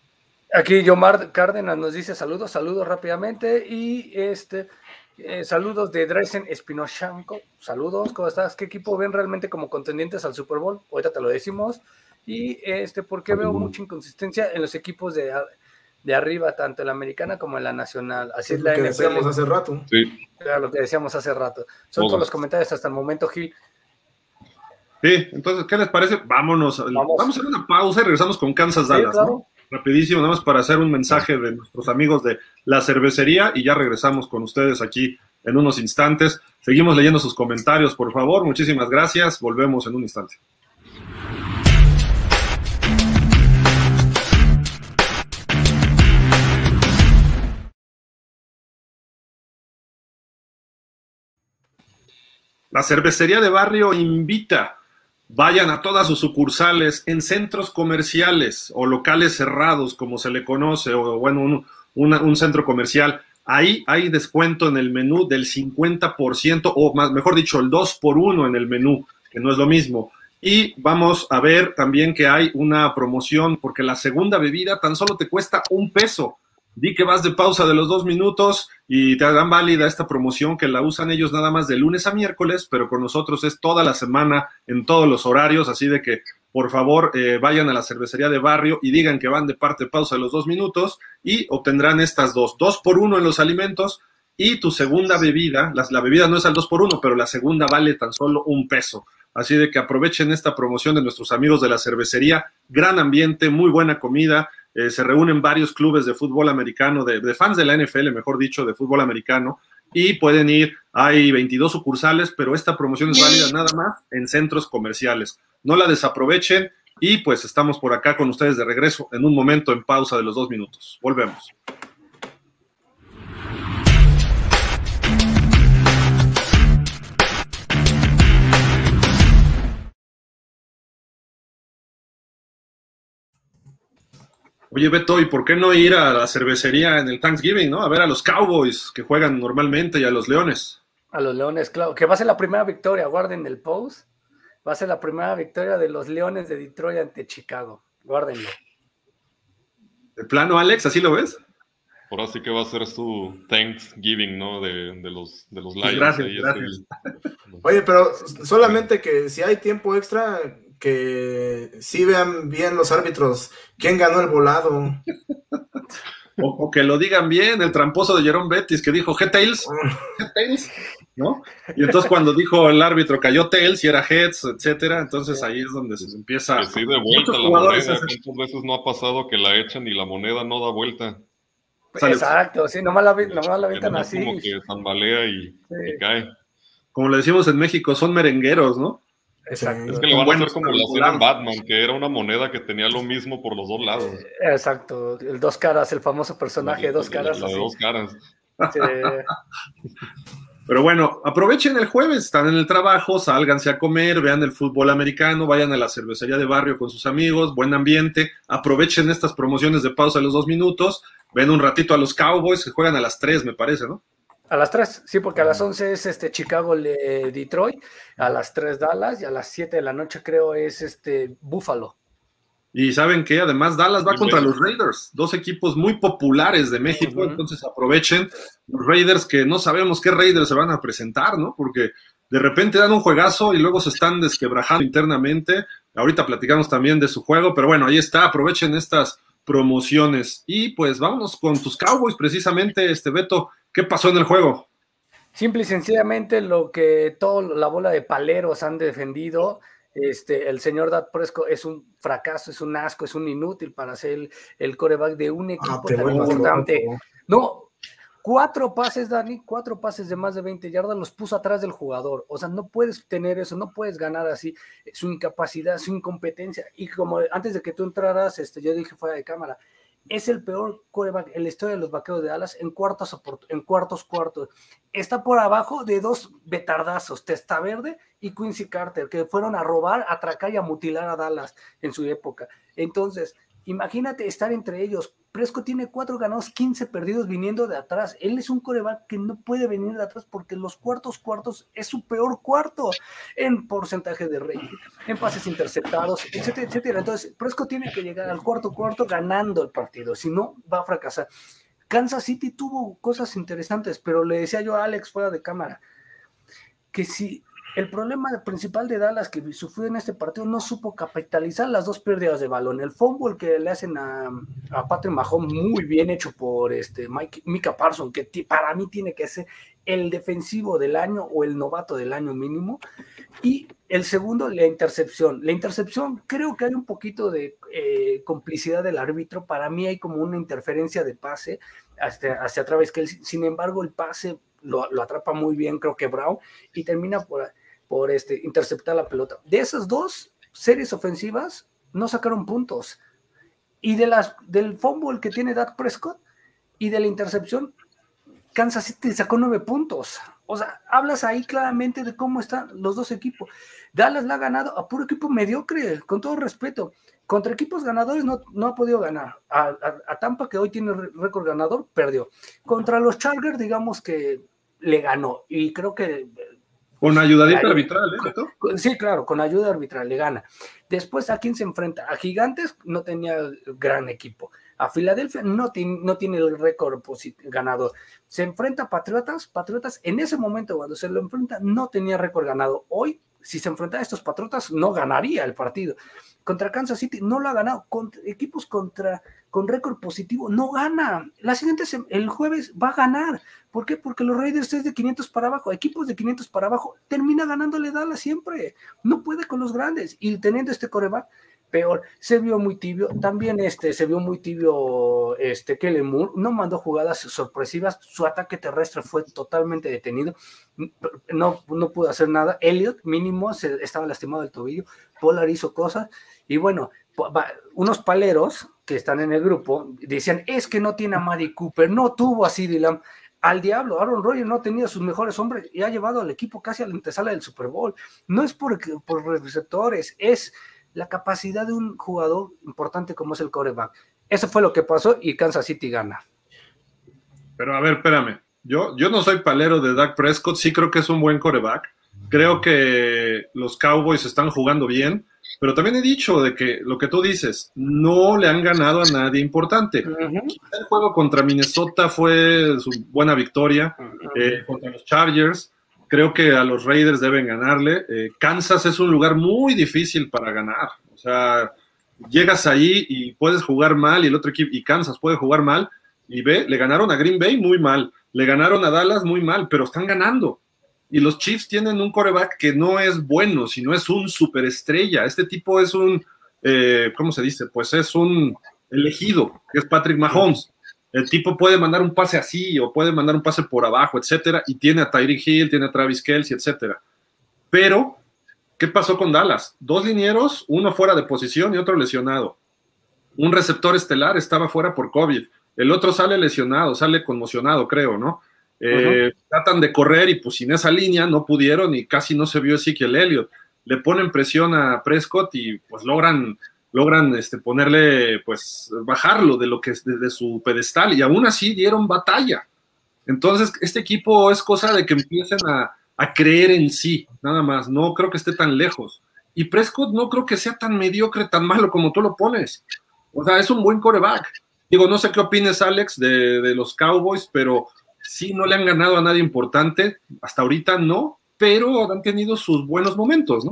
Aquí Yomar Cárdenas nos dice saludos, saludos rápidamente y este eh, saludos de Dreisen Espinoshanko, saludos, ¿cómo estás? ¿Qué equipo ven realmente como contendientes al Super Bowl? Ahorita te lo decimos. Y este, porque veo mucha inconsistencia en los equipos de, de arriba, tanto en la americana como en la nacional. Así es, lo la que decíamos hace rato. Sí. Claro, lo que decíamos hace rato. Son todos los comentarios hasta el momento, Gil. Sí, entonces, ¿qué les parece? Vámonos. Vamos, a hacer una pausa y regresamos con Kansas Dallas. Rapidísimo, nada más para hacer un mensaje de nuestros amigos de la cervecería y ya regresamos con ustedes aquí en unos instantes. Seguimos leyendo sus comentarios, por favor. Muchísimas gracias. Volvemos en un instante. La cervecería de barrio invita Vayan a todas sus sucursales en centros comerciales o locales cerrados, como se le conoce, o bueno, un, centro comercial. Ahí hay descuento en el menú del 50%, o más, mejor dicho, el 2 por 1 en el menú, que no es lo mismo. Y vamos a ver también que hay una promoción, porque la segunda bebida tan solo te cuesta un peso. Di que vas de pausa de los dos minutos y te dan válida esta promoción que la usan ellos nada más de lunes a miércoles, pero con nosotros es toda la semana en todos los horarios, así de que por favor eh, vayan a la cervecería de barrio y digan que van de parte pausa de los dos minutos y obtendrán estas dos, dos por uno en los alimentos y tu segunda bebida, la, bebida no es al dos por uno, pero la segunda vale tan solo un peso. Así de que aprovechen esta promoción de nuestros amigos de la cervecería, gran ambiente, muy buena comida, eh, se reúnen varios clubes de fútbol americano, de, fans de la NFL, mejor dicho, de fútbol americano, y pueden ir, hay 22 sucursales, pero esta promoción es válida nada más en centros comerciales. No la desaprovechen y pues estamos por acá con ustedes de regreso en un momento en pausa de los dos minutos. Volvemos. Oye, Beto, ¿y por qué no ir a la cervecería en el Thanksgiving, no? A ver a los Cowboys que juegan normalmente y a los Leones. A los Leones, claro. Que va a ser la primera victoria, guarden el post. Va a ser la primera victoria de los Leones de Detroit ante Chicago. Guárdenlo. ¿De plano, Alex? ¿Así lo ves? Por así que va a ser su Thanksgiving, ¿no? De, los, de los Lions. gracias, gracias. Oye, pero solamente que si hay tiempo extra, que sí vean bien los árbitros quién ganó el volado. O, que lo digan bien, el tramposo de Jerome Bettis que dijo G-Tails, G-Tails, <laughs> ¿no? Y entonces cuando dijo el árbitro cayó Tails y era Heads, etcétera, entonces ahí es donde se empieza. Que sí, de vuelta la moneda. Veces no ha pasado que la echan y la moneda no da vuelta. Exacto, sí, nomás la, nomás la avientan así. Como que tambalea y, y cae. Como le decimos en México, son merengueros, ¿no? Exacto. Es que le van a hacer como la escena en Batman, que era una moneda que tenía lo mismo por los dos lados. Exacto, el dos caras, el famoso personaje de dos caras. La de dos caras. Pero bueno, aprovechen el jueves, están en el trabajo, sálganse a comer, vean el fútbol americano, vayan a la cervecería de barrio con sus amigos, buen ambiente, aprovechen estas promociones de pausa de los dos minutos, ven un ratito a los Cowboys que juegan a las tres, me parece, ¿no? A las 3, sí, porque a las 11 es este Chicago Detroit, a las 3 Dallas y a las 7 de la noche creo es este Buffalo. Y saben que además Dallas va contra los Raiders, dos equipos muy populares de México, entonces aprovechen los Raiders que no sabemos qué Raiders se van a presentar, ¿no? Porque de repente dan un juegazo y luego se están desquebrajando internamente. Ahorita platicamos también de su juego, pero bueno, ahí está, aprovechen estas promociones. Y pues vámonos con tus Cowboys, precisamente, este Beto. ¿Qué pasó en el juego? Simple y sencillamente lo que toda la bola de paleros han defendido. Este, el señor Dad Presco es un fracaso, es un asco, es un inútil para ser el, coreback de un ah, equipo tan importante. No, cuatro pases, Dani, cuatro pases de más de 20 yardas los puso atrás del jugador. O sea, no puedes tener eso, no puedes ganar así. Su incapacidad, su incompetencia. Y como antes de que tú entraras, este, yo dije fuera de cámara, es el peor coreback en la historia de los vaqueros de Dallas en cuartos, en cuartos cuartos. Está por abajo de dos betardazos, Testa Verde y Quincy Carter, que fueron a robar, a atracar y a mutilar a Dallas en su época. Entonces, imagínate estar entre ellos. Presco tiene cuatro ganados, 15 perdidos viniendo de atrás. Él es un coreback que no puede venir de atrás porque los cuartos cuartos es su peor cuarto en porcentaje de rating, en pases interceptados, etcétera, etcétera. Entonces, Presco tiene que llegar al cuarto cuarto ganando el partido, si no, va a fracasar. Kansas City tuvo cosas interesantes, pero le decía yo a Alex fuera de cámara que si el problema principal de Dallas que sufrió en este partido no supo capitalizar las dos pérdidas de balón. El fútbol que le hacen a, a Patrick Mahomes muy bien hecho por este Mike, Mika Parson, que para mí tiene que ser el defensivo del año o el novato del año mínimo. Y el segundo, la intercepción. La intercepción, creo que hay un poquito de eh, complicidad del árbitro. Para mí hay como una interferencia de pase hacia, hacia Travis que Sin embargo, el pase lo, lo atrapa muy bien, creo que Brown, y termina por por este, interceptar la pelota. De esas dos series ofensivas, no sacaron puntos. Y de las, del fumble que tiene Dak Prescott y de la intercepción, Kansas City sacó nueve puntos. O sea, hablas ahí claramente de cómo están los dos equipos. Dallas la ha ganado a puro equipo mediocre, con todo respeto. Contra equipos ganadores no, no ha podido ganar. A, a Tampa, que hoy tiene récord ganador, perdió. Contra los Chargers, digamos que le ganó. Y creo que con ayudadita arbitral, ¿eh? Sí, claro, con ayuda arbitral le gana. Después, ¿a quién se enfrenta? A Gigantes no tenía gran equipo. A Filadelfia no, no tiene el récord ganador. Se enfrenta a Patriotas. Patriotas en ese momento, cuando se lo enfrenta, no tenía récord ganado. Hoy, si se enfrenta a estos Patriotas, no ganaría el partido. Contra Kansas City no lo ha ganado. Contra, equipos contra, con récord positivo no gana. La siguiente, el jueves va a ganar. ¿Por qué? Porque los Raiders es de 500 para abajo, equipos de 500 para abajo, termina ganándole Dallas siempre. No puede con los grandes. Y teniendo este coreback, peor. Se vio muy tibio. También este, se vio muy tibio este, Kellen. No mandó jugadas sorpresivas. Su ataque terrestre fue totalmente detenido. No, no pudo hacer nada. Elliot, mínimo, se, estaba lastimado del tobillo. Polar hizo cosas. Y bueno, unos paleros que están en el grupo decían, es que no tiene a Maddie Cooper, no tuvo a CeeDee al diablo. Aaron Rodgers no tenía sus mejores hombres y ha llevado al equipo casi a la antesala del Super Bowl. No es por, por receptores, es la capacidad de un jugador importante como es el coreback. Eso fue lo que pasó y Kansas City gana. Pero a ver, espérame. Yo, yo no soy palero de Dak Prescott, sí creo que es un buen coreback. Creo que los Cowboys están jugando bien pero también he dicho de que lo que tú dices, no le han ganado a nadie importante. El juego contra Minnesota fue su buena victoria. Eh, contra los Chargers, creo que a los Raiders deben ganarle. Eh, Kansas es un lugar muy difícil para ganar. O sea, llegas ahí y puedes jugar mal y el otro equipo, y Kansas puede jugar mal. Y ve, le ganaron a Green Bay muy mal, le ganaron a Dallas muy mal, pero están ganando. Y los Chiefs tienen un coreback que no es bueno, sino es un superestrella. Este tipo es un, eh, ¿cómo se dice? Pues es un elegido, que es Patrick Mahomes. El tipo puede mandar un pase así o puede mandar un pase por abajo, etcétera, y tiene a Tyreek Hill, tiene a Travis Kelsey, etcétera. Pero, ¿qué pasó con Dallas? Dos linieros, uno fuera de posición y otro lesionado. Un receptor estelar estaba fuera por COVID. El otro sale lesionado, sale conmocionado, creo, ¿no? Eh, tratan de correr y pues sin esa línea no pudieron y casi no se vio Ezekiel Elliott. Le ponen presión a Prescott y pues logran, logran este, ponerle, pues bajarlo de lo que es de, su pedestal y aún así dieron batalla. Entonces, este equipo es cosa de que empiecen a, a creer en sí, nada más. No creo que esté tan lejos. Y Prescott no creo que sea tan mediocre, tan malo como tú lo pones. O sea, es un buen coreback. Digo, no sé qué opines, Alex, de, de los Cowboys, pero Sí, no le han ganado a nadie importante, hasta ahorita no, pero han tenido sus buenos momentos, ¿no?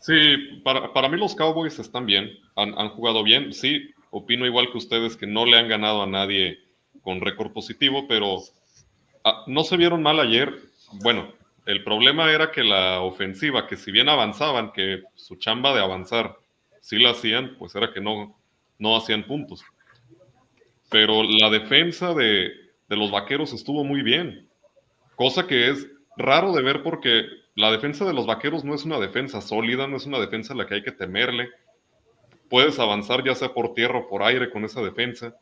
Sí, para, mí los Cowboys están bien, han, jugado bien. Sí, opino igual que ustedes que no le han ganado a nadie con récord positivo, pero ah, no se vieron mal ayer. Bueno, el problema era que la ofensiva, que si bien avanzaban, que su chamba de avanzar sí la hacían, pues era que no, no hacían puntos pero la defensa de, los vaqueros estuvo muy bien, cosa que es raro de ver porque la defensa de los vaqueros no es una defensa sólida, no es una defensa a la que hay que temerle. Puedes avanzar ya sea por tierra o por aire con esa defensa.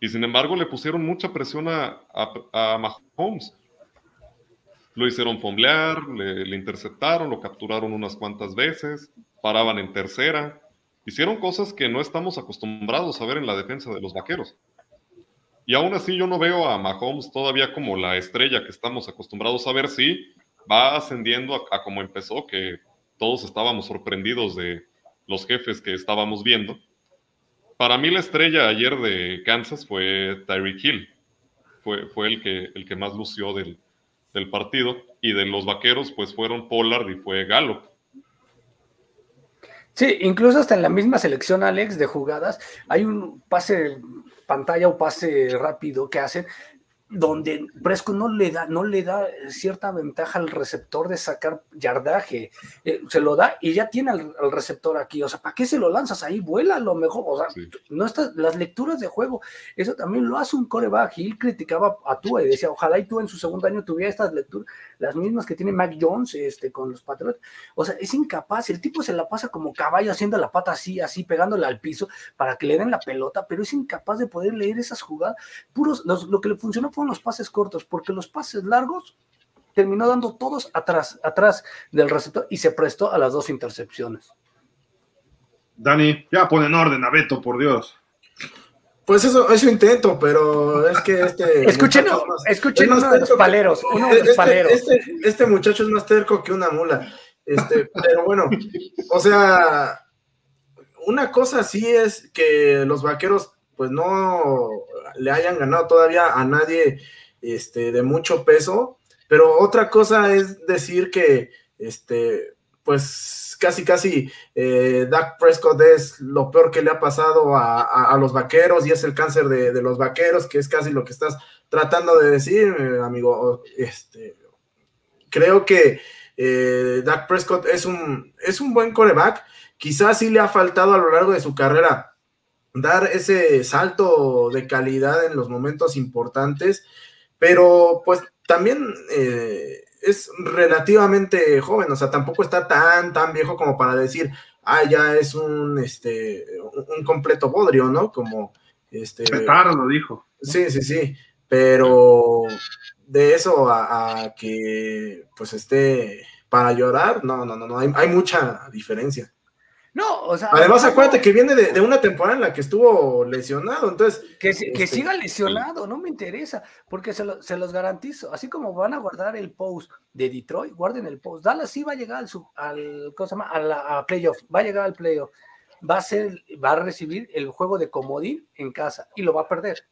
Y sin embargo le pusieron mucha presión a, a, Mahomes. Lo hicieron fomblear, le, le, interceptaron, lo capturaron unas cuantas veces, paraban en tercera. Hicieron cosas que no estamos acostumbrados a ver en la defensa de los vaqueros. Y aún así yo no veo a Mahomes todavía como la estrella que estamos acostumbrados a ver. Sí, va ascendiendo a, como empezó, que todos estábamos sorprendidos de los jefes que estábamos viendo. Para mí la estrella ayer de Kansas fue Tyreek Hill. Fue, fue el, que, el que más lució del, del partido. Y de los vaqueros, pues fueron Pollard y fue Galo. Sí, incluso hasta en la misma selección, Alex, de jugadas, hay un pase pantalla o pase rápido que hacen donde Presco no le da, no le da cierta ventaja al receptor de sacar yardaje, eh, se lo da y ya tiene al, receptor aquí, o sea, ¿para qué se lo lanzas ahí? Vuela a lo mejor, o sea, no está, las lecturas de juego, eso también lo hace un coreback, y él criticaba a Tua y decía, ojalá y tú en su segundo año tuviera estas lecturas, las mismas que tiene Mac Jones este, con los Patriots, o sea, es incapaz, el tipo se la pasa como caballo haciendo la pata así, así, pegándole al piso para que le den la pelota, pero es incapaz de poder leer esas jugadas, puros, lo que le funcionó los pases cortos, porque los pases largos terminó dando todos atrás, atrás del receptor y se prestó a las dos intercepciones. Dani, ya pon en orden a Beto, por Dios. Pues eso, eso intento, pero es que este. <laughs> Escuchen, escuchen uno de los paleros. Uno de los este, Este, este, muchacho es más terco que una mula. Este, pero bueno, o sea, una cosa sí es que los vaqueros pues no le hayan ganado todavía a nadie este, de mucho peso, pero otra cosa es decir que, este, pues casi, casi eh, Dak Prescott es lo peor que le ha pasado a, los vaqueros y es el cáncer de, los vaqueros, que es casi lo que estás tratando de decir, eh, amigo. Este, creo que eh, Dak Prescott es un, es un buen coreback, quizás sí le ha faltado a lo largo de su carrera dar ese salto de calidad en los momentos importantes, pero pues también eh, es relativamente joven, o sea, tampoco está tan, tan viejo como para decir, ah, ya es un, este, un completo bodrio, ¿no? Como, este... lo dijo. Sí, sí, sí, pero de eso a, que, pues, esté para llorar, no, no, no, no, hay, hay mucha diferencia. No, o sea. Además, acuérdate que viene de, una temporada en la que estuvo lesionado, entonces. Que, que este, siga lesionado, no me interesa, porque se, los garantizo. Así como van a guardar el post de Detroit, guarden el post. Dallas sí va a llegar al, al ¿cómo se llama? A, la, playoff, va a llegar al playoff. Va a ser, va a recibir el juego de comodín en casa y lo va a perder.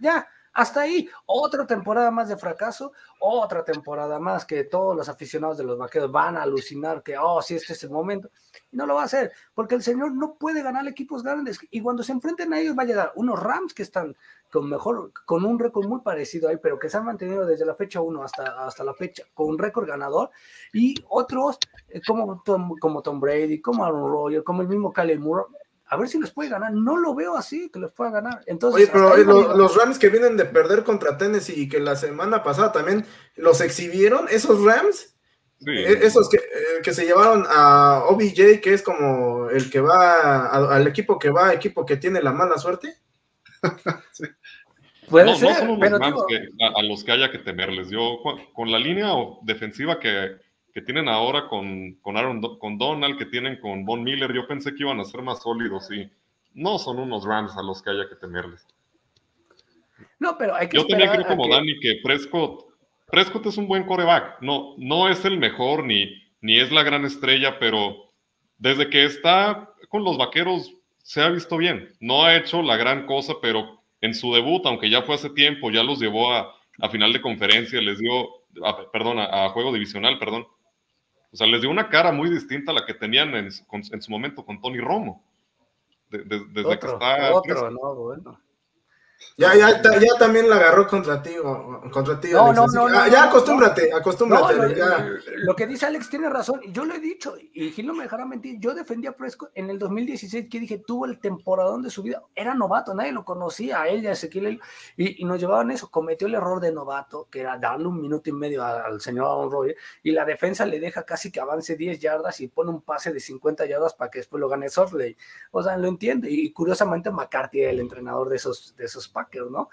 Ya, hasta ahí, otra temporada más de fracaso, otra temporada más que todos los aficionados de los vaqueros van a alucinar que, oh, sí, este es el momento. Y no lo va a hacer, porque el señor no puede ganar equipos grandes. Y cuando se enfrenten a ellos va a llegar unos Rams que están con mejor, con un récord muy parecido ahí, pero que se han mantenido desde la fecha 1 hasta, hasta la fecha, con un récord ganador, y otros eh, como, Tom, como Tom Brady, como Aaron Rodgers, como el mismo Kyle Moore, a ver si les puede ganar. No lo veo así, que les pueda ganar. Entonces, Oye, pero los, Rams que vienen de perder contra Tennessee y que la semana pasada también los exhibieron, esos Rams, e, esos que, eh, que, se llevaron a OBJ, que es como el que va al equipo que va, equipo que tiene la mala suerte. <laughs> Puede ser, no son Rams a, a, los que haya que temerles. Yo, con la línea defensiva que que tienen ahora con, con Aaron, con Donald, que tienen con Von Miller, yo pensé que iban a ser más sólidos y no son unos Rams a los que haya que temerles. No, pero hay que Yo también creo como Dani que Prescott, Prescott es un buen coreback. No, no es el mejor ni, ni es la gran estrella, pero desde que está con los vaqueros se ha visto bien. No ha hecho la gran cosa, pero en su debut, aunque ya fue hace tiempo, ya los llevó a, a final de conferencia, les dio, perdón, a, juego divisional, perdón. O sea, les dio una cara muy distinta a la que tenían en, su momento con Tony Romo. desde que está. Otro, no, bueno. Ya, ya, ya también la agarró contra ti, contra ti. No, no, no, ya acostúmbrate, acostúmbrate. Lo que dice Alex tiene razón, y yo lo he dicho, y Gil no me dejará mentir, yo defendí a Prescott en el 2016, que dije, tuvo el temporadón de su vida, era novato, nadie lo conocía, a él y a Ezequiel, y, y nos llevaban eso, cometió el error de novato, que era darle un minuto y medio al señor Aaron Rodgers, y la defensa le deja casi que avance 10 yardas y pone un pase de 50 yardas para que después lo gane Sorley. O sea, lo entiende, y curiosamente McCarthy, el entrenador de esos, de esos Packers, ¿no?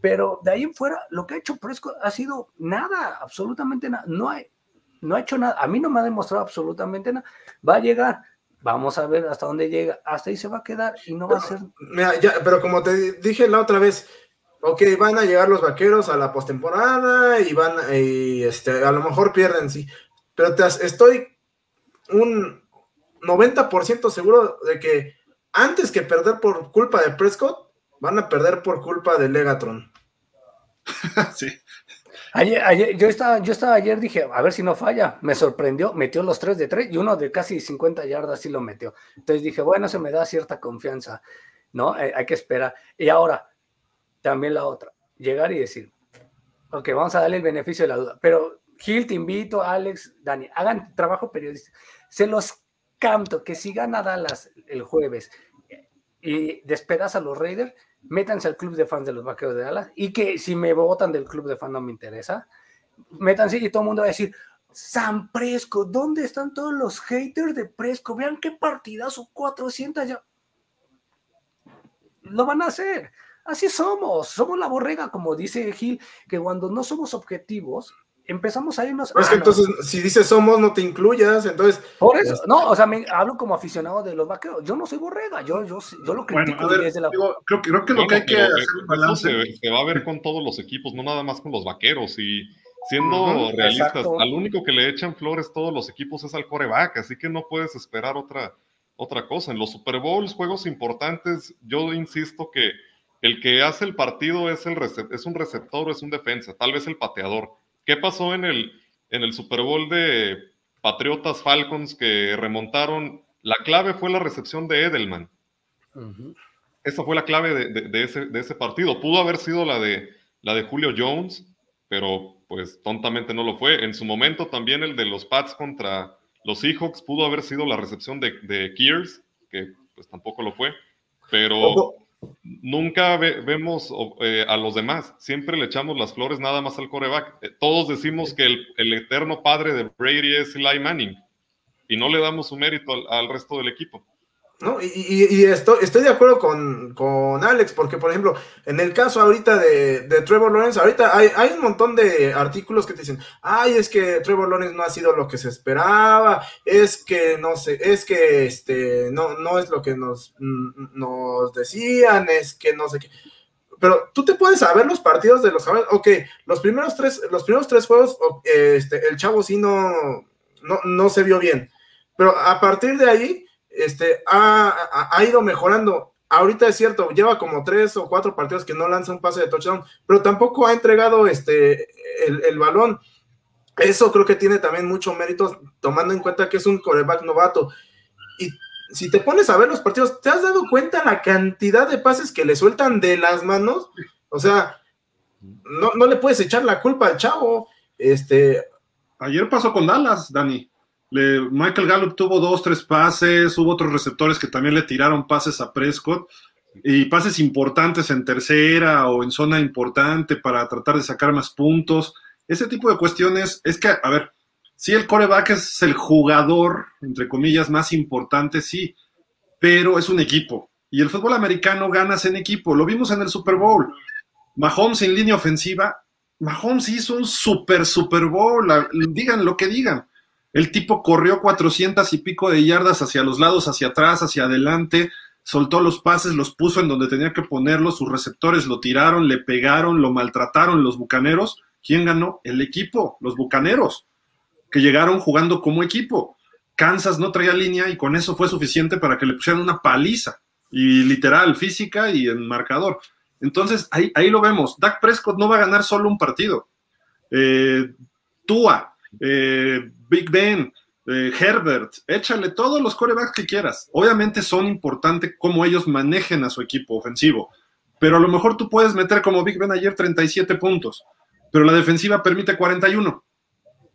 Pero de ahí en fuera, lo que ha hecho Prescott ha sido nada, absolutamente nada. No, hay, no ha hecho nada. A mí no me ha demostrado absolutamente nada. Va a llegar, vamos a ver hasta dónde llega. Hasta ahí se va a quedar y no va a ser. pero como te dije la otra vez, ok, van a llegar los vaqueros a la postemporada y van, y este, a lo mejor pierden, sí. Pero te, estoy un 90% seguro de que antes que perder por culpa de Prescott, Van a perder por culpa de Legatron. <laughs> sí. Ayer, yo, estaba, yo estaba ayer, dije, a ver si no falla. Me sorprendió, metió los tres de tres y uno de casi 50 yardas sí lo metió. Entonces dije, bueno, se me da cierta confianza, ¿no? Eh, hay que esperar. Y ahora, también la otra, llegar y decir, ok, vamos a darle el beneficio de la duda. Pero Gil, te invito, Alex, Dani, hagan trabajo periodístico. Se los canto que si gana Dallas el jueves y despedaza a los Raiders, métanse al club de fans de los Vaqueros de Dallas y que si me votan del club de fans no me interesa, métanse y todo el mundo va a decir, San Presco, ¿dónde están todos los haters de Presco? Vean qué partidazo, 400 ya. Lo van a hacer. Así somos, somos la borrega, como dice Gil, que cuando no somos objetivos, empezamos a irnos. es que entonces, si dices somos, no te incluyas, entonces. Por eso, no, o sea, me hablo como aficionado de los vaqueros. Yo no soy borrega, yo, yo, yo lo critico desde la. creo, creo, que lo que hay que hacer balance. Se, va a ver con todos los equipos, no nada más con los vaqueros. Y siendo realistas, al único que le echan flores todos los equipos es al coreback, así que no puedes esperar otra, otra cosa. En los Super Bowls, juegos importantes, yo insisto que el que hace el partido es, el es un receptor o es un defensa, tal vez el pateador ¿Qué pasó en el, en el Super Bowl de Patriotas Falcons que remontaron? La clave fue la recepción de Edelman. Esa fue la clave de, ese, de, ese, partido. Pudo haber sido la de, la de Julio Jones, pero pues tontamente no lo fue. En su momento también el de los Pats contra los Seahawks pudo haber sido la recepción de, de Kears, que pues tampoco lo fue. Pero nunca vemos eh, a los demás, siempre le echamos las flores nada más al coreback. Eh, todos decimos que el, eterno padre de Brady es Eli Manning y no le damos su mérito al resto del equipo. ¿No? Y, estoy, estoy, de acuerdo con, con, Alex, porque por ejemplo, en el caso ahorita de, de Trevor Lawrence, ahorita hay, hay, un montón de artículos que te dicen, ay, es que Trevor Lawrence no ha sido lo que se esperaba, es que no sé, es que este no, no es lo que nos, nos decían, es que no sé qué. Pero tú te puedes saber los partidos de los ok, los primeros tres, los primeros tres juegos, este, el chavo sí no, no, no se vio bien. Pero a partir de ahí, este, ha, ido mejorando. Ahorita es cierto, lleva como tres o cuatro partidos que no lanza un pase de touchdown, pero tampoco ha entregado este, el, balón. Eso creo que tiene también mucho mérito, tomando en cuenta que es un coreback novato. Y si te pones a ver los partidos, ¿te has dado cuenta la cantidad de pases que le sueltan de las manos? O sea, no, no le puedes echar la culpa al chavo. Este. Ayer pasó con Dallas, Dani. Michael Gallup tuvo dos, tres pases, hubo otros receptores que también le tiraron pases a Prescott y pases importantes en tercera o en zona importante para tratar de sacar más puntos. Ese tipo de cuestiones es que, a ver, sí, el coreback es el jugador, entre comillas, más importante, sí, pero es un equipo. Y el fútbol americano ganas en equipo. Lo vimos en el Super Bowl. Mahomes en línea ofensiva. Mahomes hizo un super Super Bowl. Digan lo que digan el tipo corrió 400 y pico de yardas hacia los lados, hacia atrás, hacia adelante, soltó los pases, los puso en donde tenía que ponerlos, sus receptores lo tiraron, le pegaron, lo maltrataron los bucaneros. ¿Quién ganó? El equipo, los bucaneros, que llegaron jugando como equipo. Kansas no traía línea y con eso fue suficiente para que le pusieran una paliza, y literal, física y en marcador. Entonces, ahí, ahí lo vemos. Dak Prescott no va a ganar solo un partido. Eh, Tua, eh, Big Ben, eh, Herbert, échale todos los corebacks que quieras. Obviamente son importantes cómo ellos manejen a su equipo ofensivo, pero a lo mejor tú puedes meter como Big Ben ayer 37 puntos, pero la defensiva permite 41.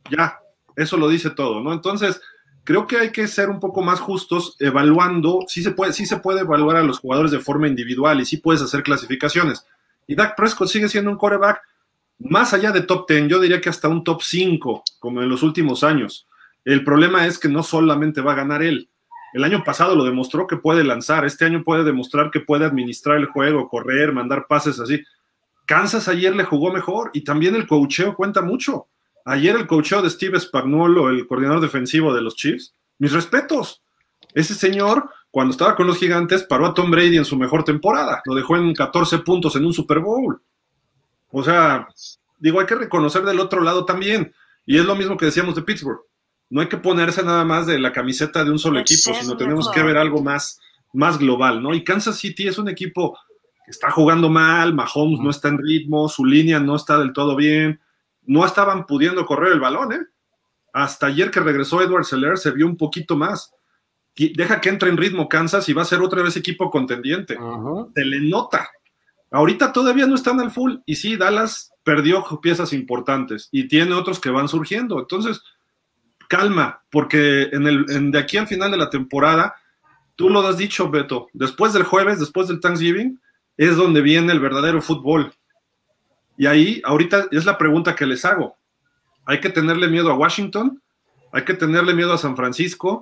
Ya, eso lo dice todo, ¿no? Entonces, creo que hay que ser un poco más justos evaluando, sí se puede, sí se puede evaluar a los jugadores de forma individual y sí puedes hacer clasificaciones. Y Dak Prescott sigue siendo un coreback más allá de top 10, yo diría que hasta un top 5, como en los últimos años. El problema es que no solamente va a ganar él. El año pasado lo demostró que puede lanzar, este año puede demostrar que puede administrar el juego, correr, mandar pases así. Kansas ayer le jugó mejor y también el cocheo cuenta mucho. Ayer el cocheo de Steve Spagnuolo, el coordinador defensivo de los Chiefs, mis respetos. Ese señor, cuando estaba con los gigantes, paró a Tom Brady en su mejor temporada. Lo dejó en 14 puntos en un Super Bowl. O sea, digo, hay que reconocer del otro lado también. Y es lo mismo que decíamos de Pittsburgh. No hay que ponerse nada más de la camiseta de un solo equipo, sino tenemos que ver algo más, más global, ¿no? Y Kansas City es un equipo que está jugando mal, Mahomes no está en ritmo, su línea no está del todo bien, no estaban pudiendo correr el balón, ¿eh? Hasta ayer que regresó Edward Seller se vio un poquito más. deja que entre en ritmo Kansas y va a ser otra vez equipo contendiente. Se le nota. Ahorita todavía no están al full. Y sí, Dallas perdió piezas importantes y tiene otros que van surgiendo. Entonces, calma, porque en el, de aquí al final de la temporada, tú lo has dicho, Beto, después del jueves, después del Thanksgiving, es donde viene el verdadero fútbol. Y ahí, ahorita es la pregunta que les hago. Hay que tenerle miedo a Washington, hay que tenerle miedo a San Francisco,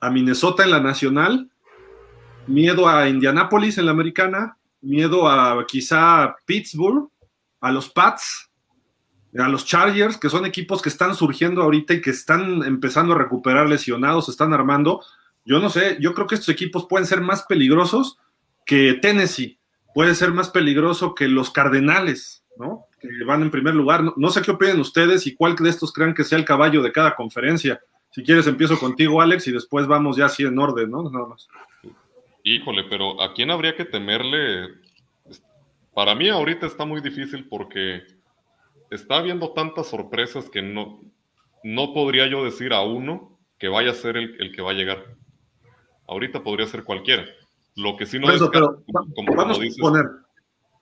a Minnesota en la nacional, miedo a Indianápolis en la americana, miedo a quizá Pittsburgh, a los Pats, a los Chargers, que son equipos que están surgiendo ahorita y que están empezando a recuperar lesionados, están armando. Yo no sé, yo creo que estos equipos pueden ser más peligrosos que Tennessee, puede ser más peligroso que los Cardenales, ¿no? Que van en primer lugar. No, sé qué opinen ustedes y cuál de estos crean que sea el caballo de cada conferencia. Si quieres, empiezo contigo, Alex, y después vamos ya así en orden, ¿no? Nada más. Híjole, pero ¿a quién habría que temerle? Para mí ahorita está muy difícil porque está habiendo tantas sorpresas que no, no podría yo decir a uno que vaya a ser el, que va a llegar. Ahorita podría ser cualquiera. Lo que sí no es pero, como, vamos a poner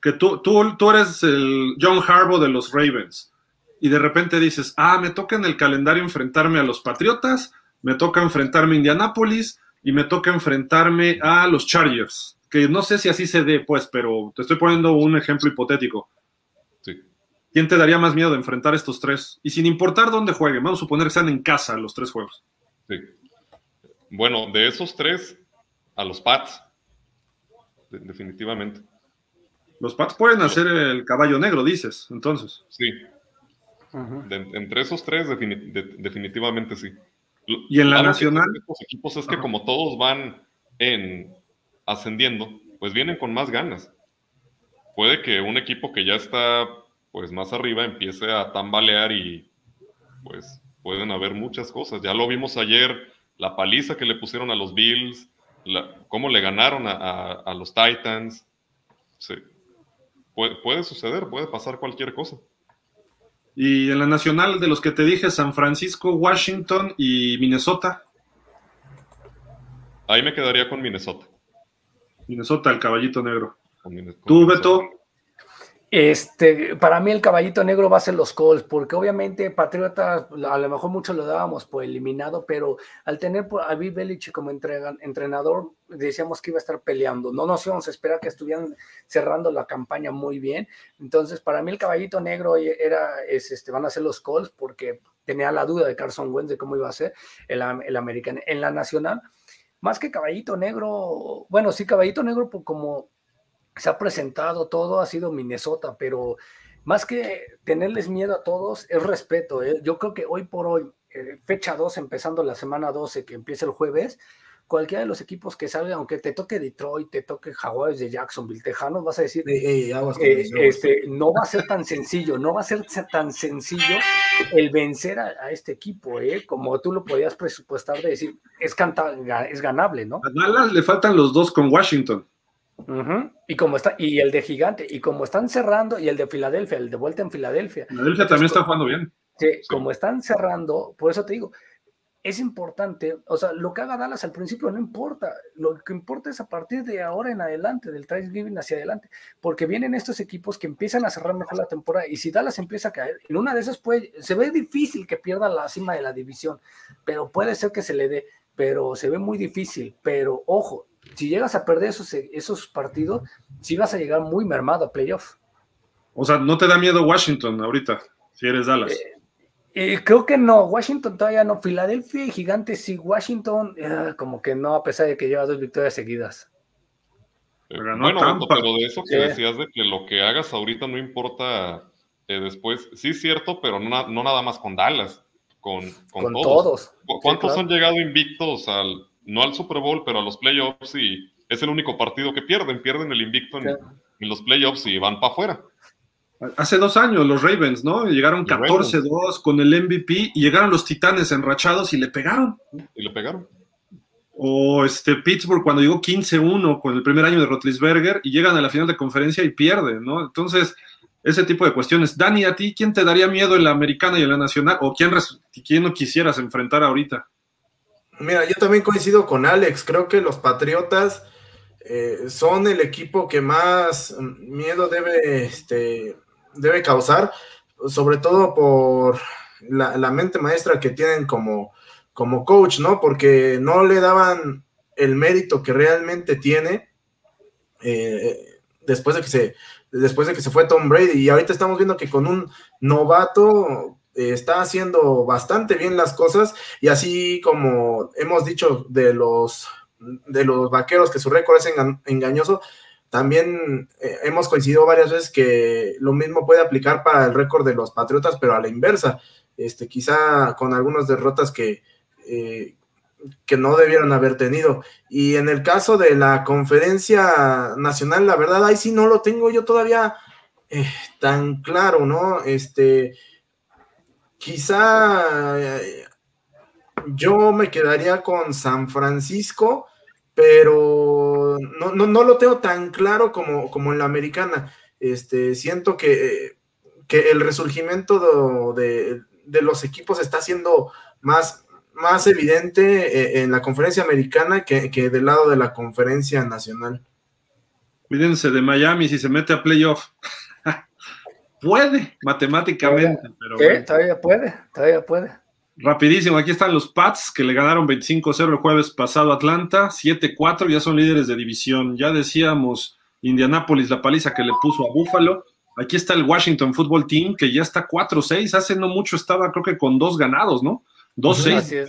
que tú, tú, tú eres el John Harbaugh de los Ravens y de repente dices, ah, me toca en el calendario enfrentarme a los Patriotas, me toca enfrentarme a Indianapolis y me toca enfrentarme a los Chargers, que no sé si así se dé, pues, pero te estoy poniendo un ejemplo hipotético. ¿Quién te daría más miedo de enfrentar estos tres? Y sin importar dónde jueguen, vamos a suponer que sean en casa los tres juegos. Sí. Bueno, de esos tres, a los Pats. definitivamente. Los Pats pueden hacer el caballo negro, dices, entonces. Sí. entre esos tres, definitivamente sí. Y en la nacional. Estos equipos es que como todos van en ascendiendo, pues vienen con más ganas. Puede que un equipo que ya está pues más arriba empiece a tambalear y pues pueden haber muchas cosas. Ya lo vimos ayer, la paliza que le pusieron a los Bills, cómo le ganaron a, los Titans. Puede, puede, suceder, puede pasar cualquier cosa. Y en la nacional de los que te dije, San Francisco, Washington y Minnesota. Ahí me quedaría con Minnesota. Minnesota, el caballito negro. ¿Tú, Beto? Este, para mí el caballito negro va a ser los Colts, porque obviamente Patriotas, a lo mejor muchos lo dábamos por eliminado, pero al tener a Bill Belichick como entrenador, decíamos que iba a estar peleando. No nos íbamos a esperar que estuvieran cerrando la campaña muy bien. Entonces, para mí el caballito negro era, es, este, van a ser los Colts, porque tenía la duda de Carson Wentz de cómo iba a ser el, el americano. En la nacional, más que caballito negro, bueno, sí, caballito negro, pues como se ha presentado todo, ha sido Minnesota, pero más que tenerles miedo a todos, es respeto. ¿eh? Yo creo que hoy por hoy, eh, fecha 2, empezando la semana 12, que empieza el jueves, cualquiera de los equipos que salga, aunque te toque Detroit, te toque Jaguares de Jacksonville, Tejanos, vas a decir, eh, este, no va a ser tan sencillo, no va a ser tan sencillo el vencer a, este equipo, ¿eh? como tú lo podías presupuestar de decir, es, es ganable, ¿no? A Dallas le faltan los dos con Washington. Y como está, y el de Gigante, y como están cerrando, y el de Filadelfia, el de vuelta en Filadelfia. Filadelfia también está jugando bien. Sí, como están cerrando, por eso te digo, es importante, o sea, lo que haga Dallas al principio no importa, lo que importa es a partir de ahora en adelante, del Thanksgiving hacia adelante, porque vienen estos equipos que empiezan a cerrar mejor la temporada, y si Dallas empieza a caer, en una de esas puede, se ve difícil que pierda la cima de la división, pero puede ser que se le dé, pero se ve muy difícil, pero ojo, si llegas a perder esos, esos partidos, sí vas a llegar muy mermado a playoff. O sea, ¿no te da miedo Washington ahorita, si eres Dallas? Eh, eh, creo que no, Washington todavía no. Filadelfia y Gigantes sí, Washington eh, como que no, a pesar de que lleva dos victorias seguidas. bueno, pero de eso que decías de que lo que hagas ahorita no importa después, sí es cierto, pero no, nada más con Dallas, con, con, todos. ¿Cuántos han llegado invictos al, no al Super Bowl, pero a los playoffs y es el único partido que pierden, pierden el invicto en, los playoffs y van para afuera. Hace dos años los Ravens, ¿no? Llegaron 14-2 con el MVP y llegaron los Titanes enrachados y le pegaron. Y le pegaron. O este Pittsburgh cuando llegó 15-1 con el primer año de Rotlisberger y llegan a la final de conferencia y pierden, ¿no? Entonces, ese tipo de cuestiones. Dani, ¿a ti quién te daría miedo en la americana y en la nacional? ¿O quién, quién no quisieras enfrentar ahorita? Mira, yo también coincido con Alex. Creo que los Patriotas eh, son el equipo que más miedo debe, este, debe causar, sobre todo por la, mente maestra que tienen como, como coach, ¿no? Porque no le daban el mérito que realmente tiene eh, después de que se después de que se fue Tom Brady y ahorita estamos viendo que con un novato está haciendo bastante bien las cosas y así como hemos dicho de los de los vaqueros que su récord es engañoso, también eh, hemos coincidido varias veces que lo mismo puede aplicar para el récord de los Patriotas, pero a la inversa, este, quizá con algunas derrotas que, eh, que no debieron haber tenido. Y en el caso de la conferencia nacional, la verdad, ahí sí no lo tengo yo todavía eh, tan claro, ¿no? Este, quizá yo me quedaría con San Francisco pero no, no, no, lo tengo tan claro como, como en la americana. Este, siento que, que el resurgimiento de, de, los equipos está siendo más, más evidente eh, en la conferencia americana que, que, del lado de la conferencia nacional. Cuídense de Miami si se mete a playoff. Puede, matemáticamente, pero todavía puede, todavía puede. Rapidísimo, aquí están los Pats que le ganaron 25-0 el jueves pasado a Atlanta, 7-4, ya son líderes de división. Ya decíamos Indianapolis la paliza que le puso a Buffalo. Aquí está el Washington Football Team que ya está 4-6, hace no mucho estaba creo que con dos ganados, ¿no? 2-6.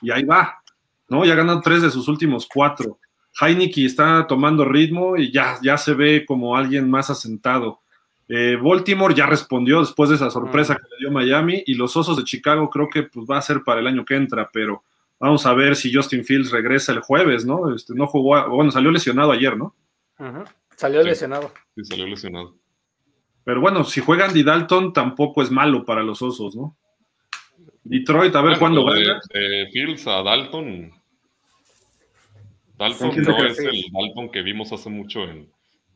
Y ahí va, ¿no? Ya ganado tres de sus últimos cuatro. Heineken está tomando ritmo y ya, ya se ve como alguien más asentado. Eh, Baltimore ya respondió después de esa sorpresa que le dio Miami y los Osos de Chicago creo que pues, va a ser para el año que entra, pero vamos a ver si Justin Fields regresa el jueves, ¿no? Este, no jugó, bueno, salió lesionado ayer, ¿no? Salió lesionado. Sí, salió lesionado. Pero bueno, si juega Andy Dalton tampoco es malo para los Osos, ¿no? Detroit, a ver cuándo va. De, Fields a Dalton. Dalton no es el Dalton que vimos hace mucho en,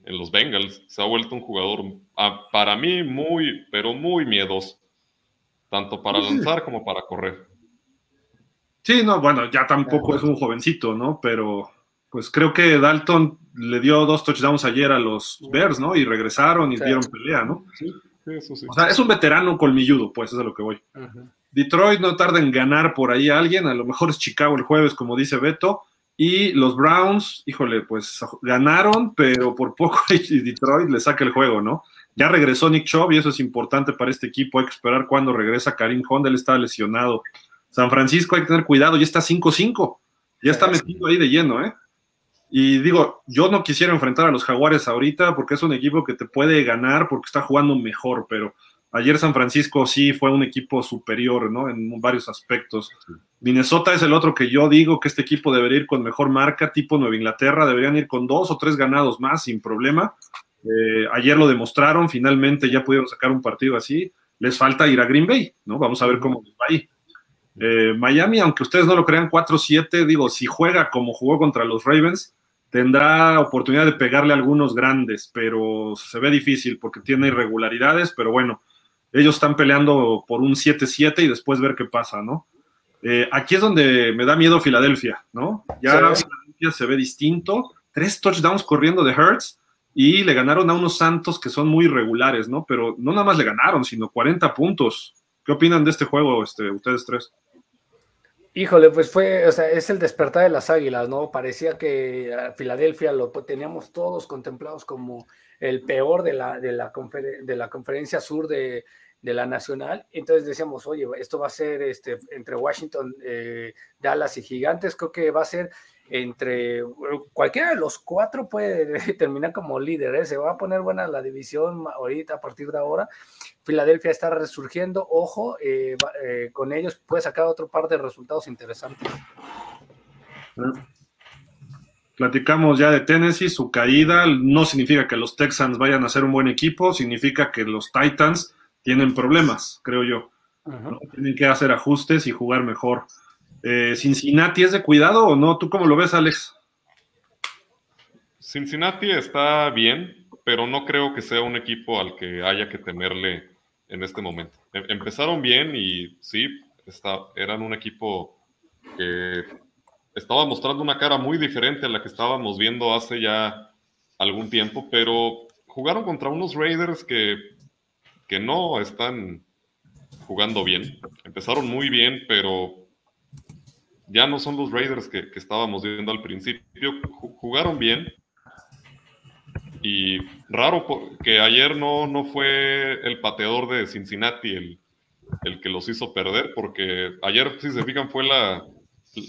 en los Bengals. Se ha vuelto un jugador, ah, para mí, muy, pero muy miedoso. Tanto para lanzar como para correr. Sí, no, bueno, ya tampoco es un jovencito, ¿no? Pero pues creo que Dalton le dio dos touchdowns ayer a los Bears, ¿no? Y regresaron y dieron pelea, ¿no? Sí, eso sí. O sea, es un veterano colmilludo, pues, eso es a lo que voy. Detroit no tarda en ganar por ahí a alguien, a lo mejor es Chicago el jueves, como dice Beto, y los Browns, híjole, pues ganaron, pero por poco <laughs> Detroit le saca el juego, ¿no? Ya regresó Nick Chubb y eso es importante para este equipo. Hay que esperar cuando regresa Karim Honda, él está lesionado. San Francisco hay que tener cuidado, ya está 5-5, ya está metido ahí de lleno, ¿eh? Y digo, yo no quisiera enfrentar a los Jaguares ahorita porque es un equipo que te puede ganar porque está jugando mejor, pero Ayer San Francisco sí fue un equipo superior, ¿no? En varios aspectos. Minnesota es el otro que yo digo que este equipo debería ir con mejor marca, tipo Nueva Inglaterra, deberían ir con dos o tres ganados más sin problema. Eh, ayer lo demostraron, finalmente ya pudieron sacar un partido así. Les falta ir a Green Bay, ¿no? Vamos a ver cómo va ahí. Eh, Miami, aunque ustedes no lo crean, 4-7, digo, si juega como jugó contra los Ravens, tendrá oportunidad de pegarle algunos grandes, pero se ve difícil porque tiene irregularidades, pero bueno, ellos están peleando por un 7-7 y después ver qué pasa, ¿no? Eh, aquí es donde me da miedo Filadelfia, ¿no? Ya Filadelfia se ve distinto, tres touchdowns corriendo de Hertz y le ganaron a unos Santos que son muy irregulares, ¿no? Pero no nada más le ganaron, sino 40 puntos. ¿Qué opinan de este juego, este, ustedes tres? Híjole, pues fue, o sea, es el despertar de las águilas, ¿no? Parecía que Filadelfia lo teníamos todos contemplados como el peor de la, de la, de la conferencia sur de, de la nacional. Entonces decíamos, oye, esto va a ser este, entre Washington, eh, Dallas y Gigantes, creo que va a ser entre cualquiera de los cuatro puede <laughs> terminar como líder, ¿eh? se va a poner buena la división ahorita a partir de ahora. Filadelfia está resurgiendo, ojo, eh, con ellos puede sacar otro par de resultados interesantes. Platicamos ya de Tennessee, su caída no significa que los Texans vayan a ser un buen equipo, significa que los Titans tienen problemas, creo yo. Tienen que hacer ajustes y jugar mejor. Eh, ¿Cincinnati es de cuidado o no? ¿Tú cómo lo ves, Alex? Cincinnati está bien. pero no creo que sea un equipo al que haya que temerle en este momento. Em, empezaron bien y sí, está, eran un equipo que estaba mostrando una cara muy diferente a la que estábamos viendo hace ya algún tiempo, pero jugaron contra unos Raiders que, que no están jugando bien. Empezaron muy bien, pero ya no son los Raiders que, estábamos viendo al principio. Jugaron bien. Y raro que ayer no, no fue el pateador de Cincinnati el, el que los hizo perder, porque ayer, si se fijan, fue la,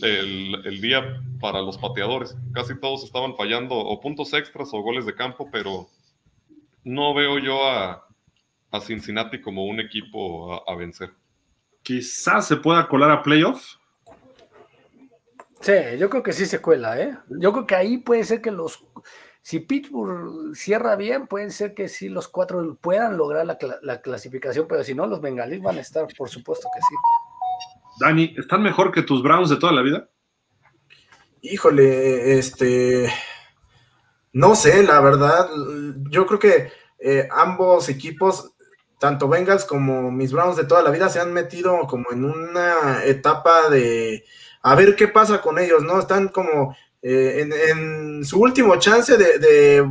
el, día para los pateadores. Casi todos estaban fallando o puntos extras o goles de campo, pero no veo yo a, Cincinnati como un equipo a, vencer. Quizás se pueda colar a playoffs. Sí, yo creo que sí se cuela, ¿eh? Yo creo que ahí puede ser que los. Si Pittsburgh cierra bien, puede ser que sí los cuatro puedan lograr la, la clasificación, pero si no, los bengalíes van a estar, por supuesto que sí. Dani, ¿están mejor que tus Browns de toda la vida? Híjole, este. No sé, la verdad. Yo creo que eh, ambos equipos, tanto Bengals como mis Browns de toda la vida, se han metido como en una etapa de a ver qué pasa con ellos, ¿no? Están como eh, en, su último chance de,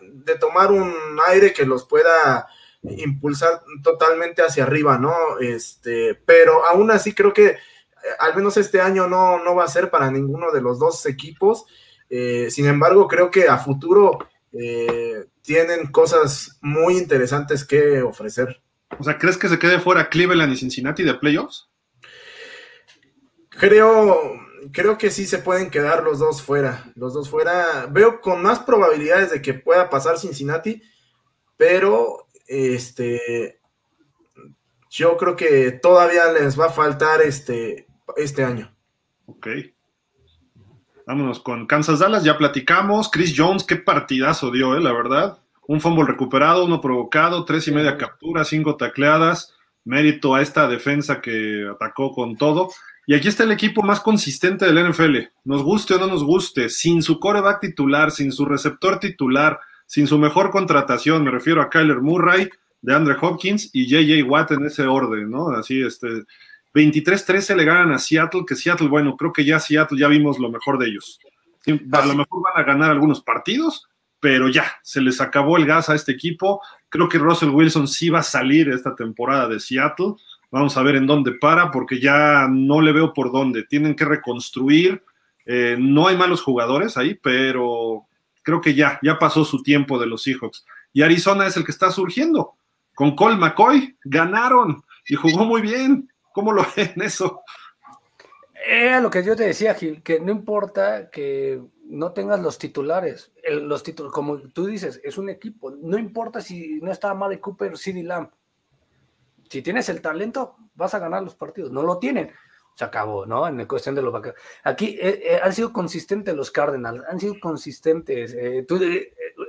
de tomar un aire que los pueda impulsar totalmente hacia arriba, ¿no? Este, pero aún así creo que eh, al menos este año no, no va a ser para ninguno de los dos equipos. Eh, sin embargo, creo que a futuro eh, tienen cosas muy interesantes que ofrecer. O sea, ¿crees que se quede fuera Cleveland y Cincinnati de playoffs? Creo, creo que sí se pueden quedar los dos fuera. Los dos fuera. Veo con más probabilidades de que pueda pasar Cincinnati, pero este, yo creo que todavía les va a faltar este, este año. Ok. Vámonos con Kansas Dallas, ya platicamos. Chris Jones, qué partidazo dio, eh, la verdad. Un fumble recuperado, uno provocado, tres y media capturas, cinco tacleadas. Mérito a esta defensa que atacó con todo. Y aquí está el equipo más consistente del NFL. Nos guste o no nos guste, sin su coreback titular, sin su receptor titular, sin su mejor contratación, me refiero a Kyler Murray, de Andre Hopkins y JJ Watt en ese orden, ¿no? Así, este, 23-13 le ganan a Seattle, que Seattle, bueno, creo que ya Seattle ya vimos lo mejor de ellos. A lo mejor van a ganar algunos partidos, pero ya, se les acabó el gas a este equipo. Creo que Russell Wilson sí va a salir esta temporada de Seattle. Vamos a ver en dónde para, porque ya no le veo por dónde. Tienen que reconstruir. Eh, no hay malos jugadores ahí, pero creo que ya, ya pasó su tiempo de los Seahawks. Y Arizona es el que está surgiendo. Con Cole McCoy ganaron y jugó muy bien. ¿Cómo lo <laughs> ven eso? Era lo que yo te decía, Gil, que no importa que no tengas los titulares, los títulos, como tú dices, es un equipo. No importa si no está Mari Cooper CD Lamb. Si tienes el talento, vas a ganar los partidos. No lo tienen se acabó, ¿no? En la cuestión de los vaqueros. Aquí eh, eh, han sido consistentes los Cardinals, han sido consistentes. Eh, tú,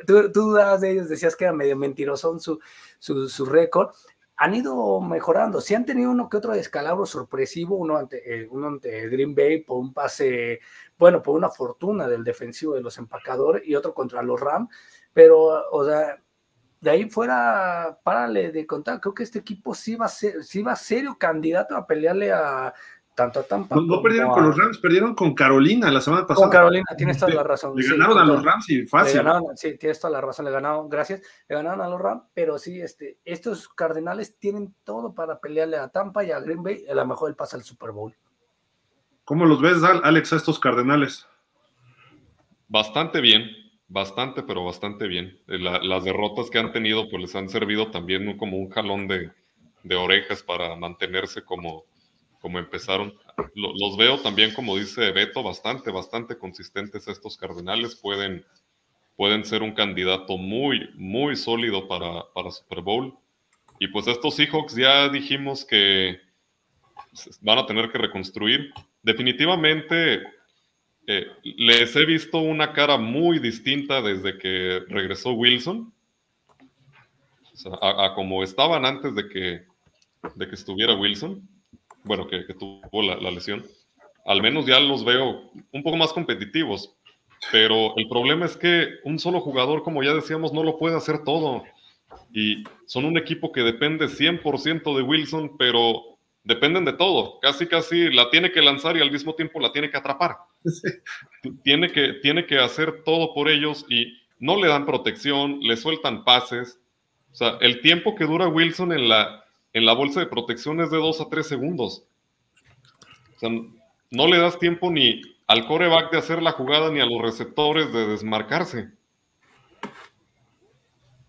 tú, dudabas de ellos, decías que era medio mentiroso su, su, su récord. Han ido mejorando. Sí han tenido uno que otro descalabro sorpresivo, uno ante, uno ante Green Bay por un pase, bueno, por una fortuna del defensivo de los empacadores y otro contra los Rams, pero, o sea, de ahí fuera, párale de contar, creo que este equipo sí va a ser, sí va a serio candidato a pelearle a, tanto a Tampa. No, perdieron con los Rams, perdieron con Carolina la semana pasada. Con Carolina, tienes toda la razón. Le ganaron a los Rams y fácil. sí, tienes toda la razón, le ganaron, gracias. Le ganaron a los Rams, pero sí, este, estos Cardenales tienen todo para pelearle a Tampa y a Green Bay. A lo mejor él pasa al Super Bowl. ¿Cómo los ves, Alex, a estos Cardenales? Bastante bien, bastante, pero bastante bien. Eh, las derrotas que han tenido, pues les han servido también como un jalón de, de orejas para mantenerse como como empezaron. Los veo también, como dice Beto, bastante, bastante consistentes estos Cardenales. Pueden, pueden ser un candidato muy, muy sólido para, para Super Bowl. Y pues estos Seahawks ya dijimos que van a tener que reconstruir. Definitivamente eh, les he visto una cara muy distinta desde que regresó Wilson. a, como estaban antes de que, de que estuviera Wilson bueno, que, tuvo la, lesión, al menos ya los veo un poco más competitivos. pero el problema es que un solo jugador, como ya decíamos, no lo puede hacer todo. Y son un equipo que depende 100% de Wilson, pero dependen de todo. Casi, casi la tiene que lanzar y al mismo tiempo la tiene que atrapar. <laughs> Tiene, que, tiene que hacer todo por ellos y no le dan protección, le sueltan pases. O sea, el tiempo que dura Wilson en la, en la bolsa de protección es de 2 a 3 segundos. O sea, no le das tiempo ni al coreback de hacer la jugada ni a los receptores de desmarcarse.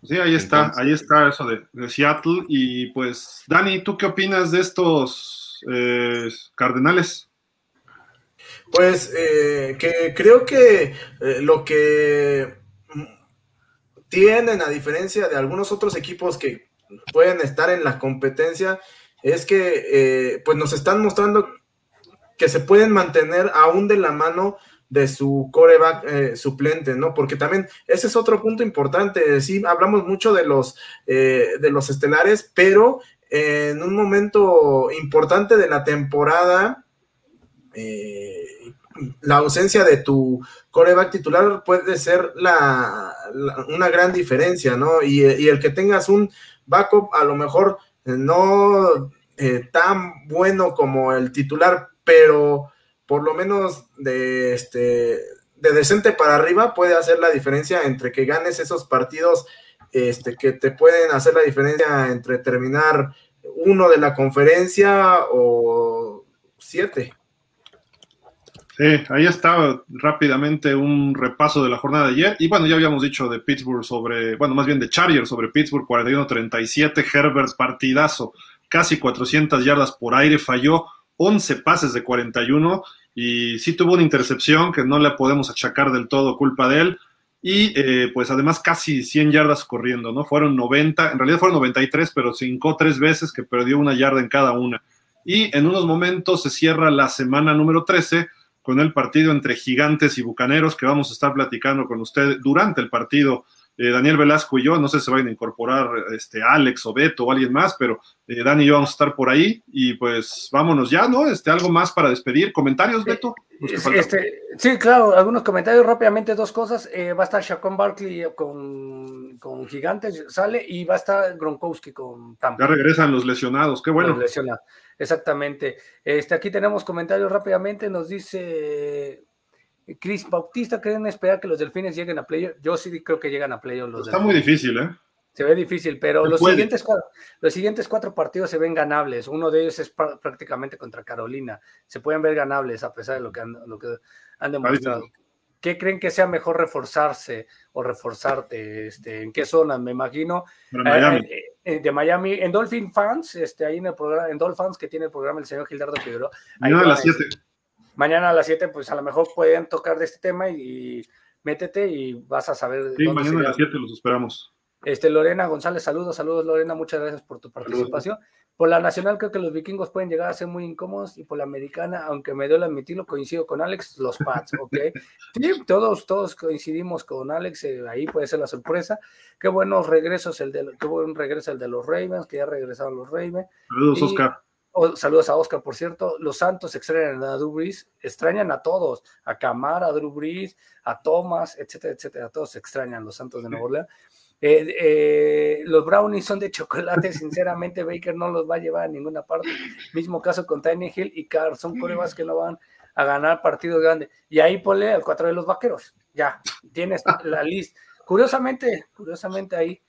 Sí, ahí está, ahí está eso de, Seattle. Y pues, Dani, ¿tú qué opinas de estos eh, Cardenales? Pues eh, que creo que eh, lo que tienen, a diferencia de algunos otros equipos que pueden estar en la competencia, es que pues nos están mostrando que se pueden mantener aún de la mano de su coreback eh, suplente, ¿no? Porque también ese es otro punto importante. Sí, hablamos mucho de los, eh, de los estelares, pero en un momento importante de la temporada, eh, la ausencia de tu coreback titular puede ser la, una gran diferencia, ¿no? Y, el que tengas un backup a lo mejor no tan bueno como el titular, pero por lo menos de, este, de decente para arriba puede hacer la diferencia entre que ganes esos partidos este, que te pueden hacer la diferencia entre terminar uno de la conferencia o siete. Sí, ahí está rápidamente un repaso de la jornada de ayer. Y bueno, ya habíamos dicho de Pittsburgh sobre, bueno, más bien de Chargers sobre Pittsburgh, 41-37, Herbert partidazo, casi 400 yardas por aire, falló 11 pases de 41 y sí tuvo una intercepción que no le podemos achacar del todo culpa de él. Y eh, pues además casi 100 yardas corriendo, ¿no? Fueron 90, en realidad fueron 93, pero cincó tres veces que perdió una yarda en cada una. Y en unos momentos se cierra la semana número 13 con el partido entre Gigantes y Bucaneros que vamos a estar platicando con usted durante el partido eh, Daniel Velasco y yo, no sé si se vayan a incorporar este, Alex o Beto o alguien más, pero eh, Dani y yo vamos a estar por ahí y pues vámonos ya, ¿no? Este, algo más para despedir. ¿Comentarios, Beto? Este, sí, claro, algunos comentarios rápidamente, dos cosas. Eh, va a estar Chacón Barkley con, con, Gigantes, sale, y va a estar Gronkowski con Tampa. Ya regresan los lesionados, qué bueno. Exactamente. Este, aquí tenemos comentarios rápidamente, nos dice Chris Bautista, ¿creen esperar que los delfines lleguen a playoff? Yo sí creo que llegan a playoff. Los Está muy difícil, ¿eh? Se ve difícil, pero los siguientes, cuatro, los siguientes cuatro partidos se ven ganables. Uno de ellos es prácticamente contra Carolina. Se pueden ver ganables a pesar de lo que han, lo que han demostrado. ¿Qué creen que sea mejor reforzarse o reforzarte? Este, ¿En qué zona? Me imagino. Miami. Eh, eh, de Miami, en Dolphin Fans, este, ahí en el programa, en Dolphin Fans que tiene el programa el señor Gildardo Figueroa. Ahí a las 7 mañana a las 7, pues a lo mejor pueden tocar de este tema y, métete y vas a saber. Sí, mañana a las 7 los esperamos. Este, Lorena González, saludos, saludos Lorena, muchas gracias por tu participación. Por la nacional creo que los vikingos pueden llegar a ser muy incómodos y por la americana, aunque me duele admitirlo, coincido con Alex, los Pats, ¿ok? <laughs> Sí, todos, todos coincidimos con Alex, eh, ahí puede ser la sorpresa. Qué buenos regresos, el de, qué buen regreso el de los Ravens, que ya regresaron los Ravens. Saludos, Oscar saludos a Oscar, por cierto. Los Santos extrañan a Drew Brees, extrañan a todos, a Camara, a Drew Brees, a Thomas, etcétera, etcétera. A todos extrañan los Santos de Nueva Orleans. Eh, eh, los brownies son de chocolate, <laughs> sinceramente Baker no los va a llevar a ninguna parte. Mismo caso con Tiny Hill y Carr, son pruebas que no van a ganar partidos grandes. Y ahí ponle al cuatro de los vaqueros. Ya, tienes la lista. Curiosamente, curiosamente ahí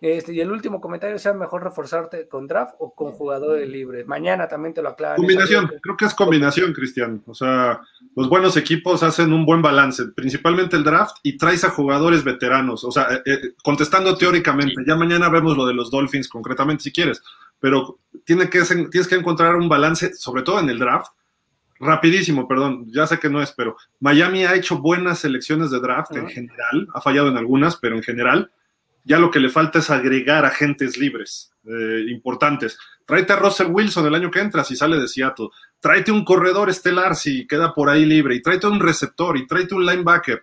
este, y el último comentario sea mejor reforzarte con draft o con jugadores libres. Mañana también te lo aclaro. Combinación, creo que es combinación, Cristian. O sea, los buenos equipos hacen un buen balance, principalmente el draft y traes a jugadores veteranos. O sea, eh, eh, contestando teóricamente, ya mañana vemos lo de los Dolphins concretamente si quieres, pero tiene que, tienes que encontrar un balance, sobre todo en el draft. Rapidísimo, perdón, ya sé que no es, pero Miami ha hecho buenas selecciones de draft en general, ha fallado en algunas, pero en general ya lo que le falta es agregar agentes libres eh, importantes. Tráete a Russell Wilson el año que entra si sale de Seattle. Tráete un corredor estelar si queda por ahí libre. Y tráete un receptor y tráete un linebacker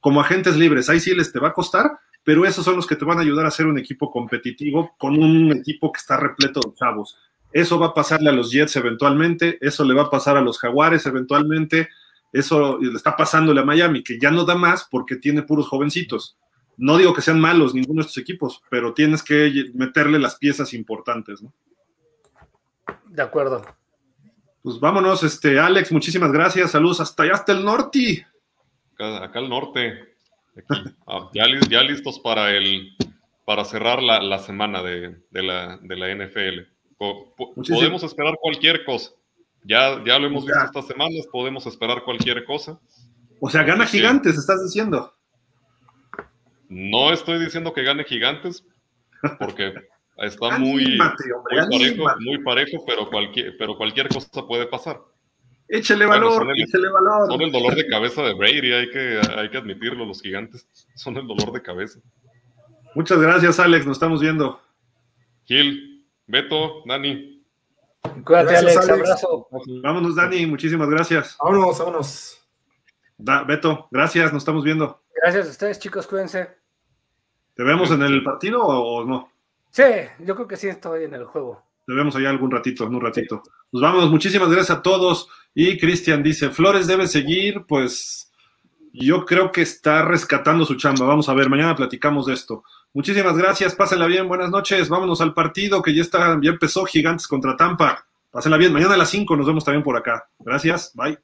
como agentes libres. Ahí sí les te va a costar, pero esos son los que te van a ayudar a ser un equipo competitivo con un equipo que está repleto de chavos. Eso va a pasarle a los Jets eventualmente, eso le va a pasar a los Jaguares eventualmente. Eso le está pasándole a Miami, que ya no da más porque tiene puros jovencitos. No digo que sean malos ninguno de estos equipos, pero tienes que meterle las piezas importantes, ¿no? De acuerdo. Pues vámonos, este, Alex, muchísimas gracias. Saludos hasta allá, hasta el norte. Acá, al norte. Ah, ya, listos para el para cerrar la, semana de, la, NFL. podemos esperar cualquier cosa. Ya, ya lo hemos visto estas semanas, podemos esperar cualquier cosa. O sea, gana gigantes, estás diciendo. No estoy diciendo que gane gigantes, porque está muy, muy, parejo, pero cualquier, pero cualquier cosa puede pasar. Échale valor, échale valor. Son el dolor de cabeza de Brady, hay que, hay que admitirlo, los gigantes son el dolor de cabeza. Muchas gracias, Alex, nos estamos viendo. Gil, Beto, Dani. Cuídate, Alex, abrazo. Vámonos, Dani, muchísimas gracias. Vámonos, vámonos. Beto, gracias, nos estamos viendo. Gracias a ustedes, chicos, cuídense. ¿Te vemos en el partido o no? Sí, yo creo que sí estoy en el juego. Te vemos allá algún ratito, en un ratito. Nos vamos, muchísimas gracias a todos. Y Cristian dice, Flores debe seguir, pues yo creo que está rescatando su chamba. Vamos a ver, mañana platicamos de esto. Muchísimas gracias, pásenla bien, buenas noches. Vámonos al partido que ya está, ya empezó Gigantes contra Tampa. Pásenla bien, mañana a las 5 nos vemos también por acá. Gracias, bye.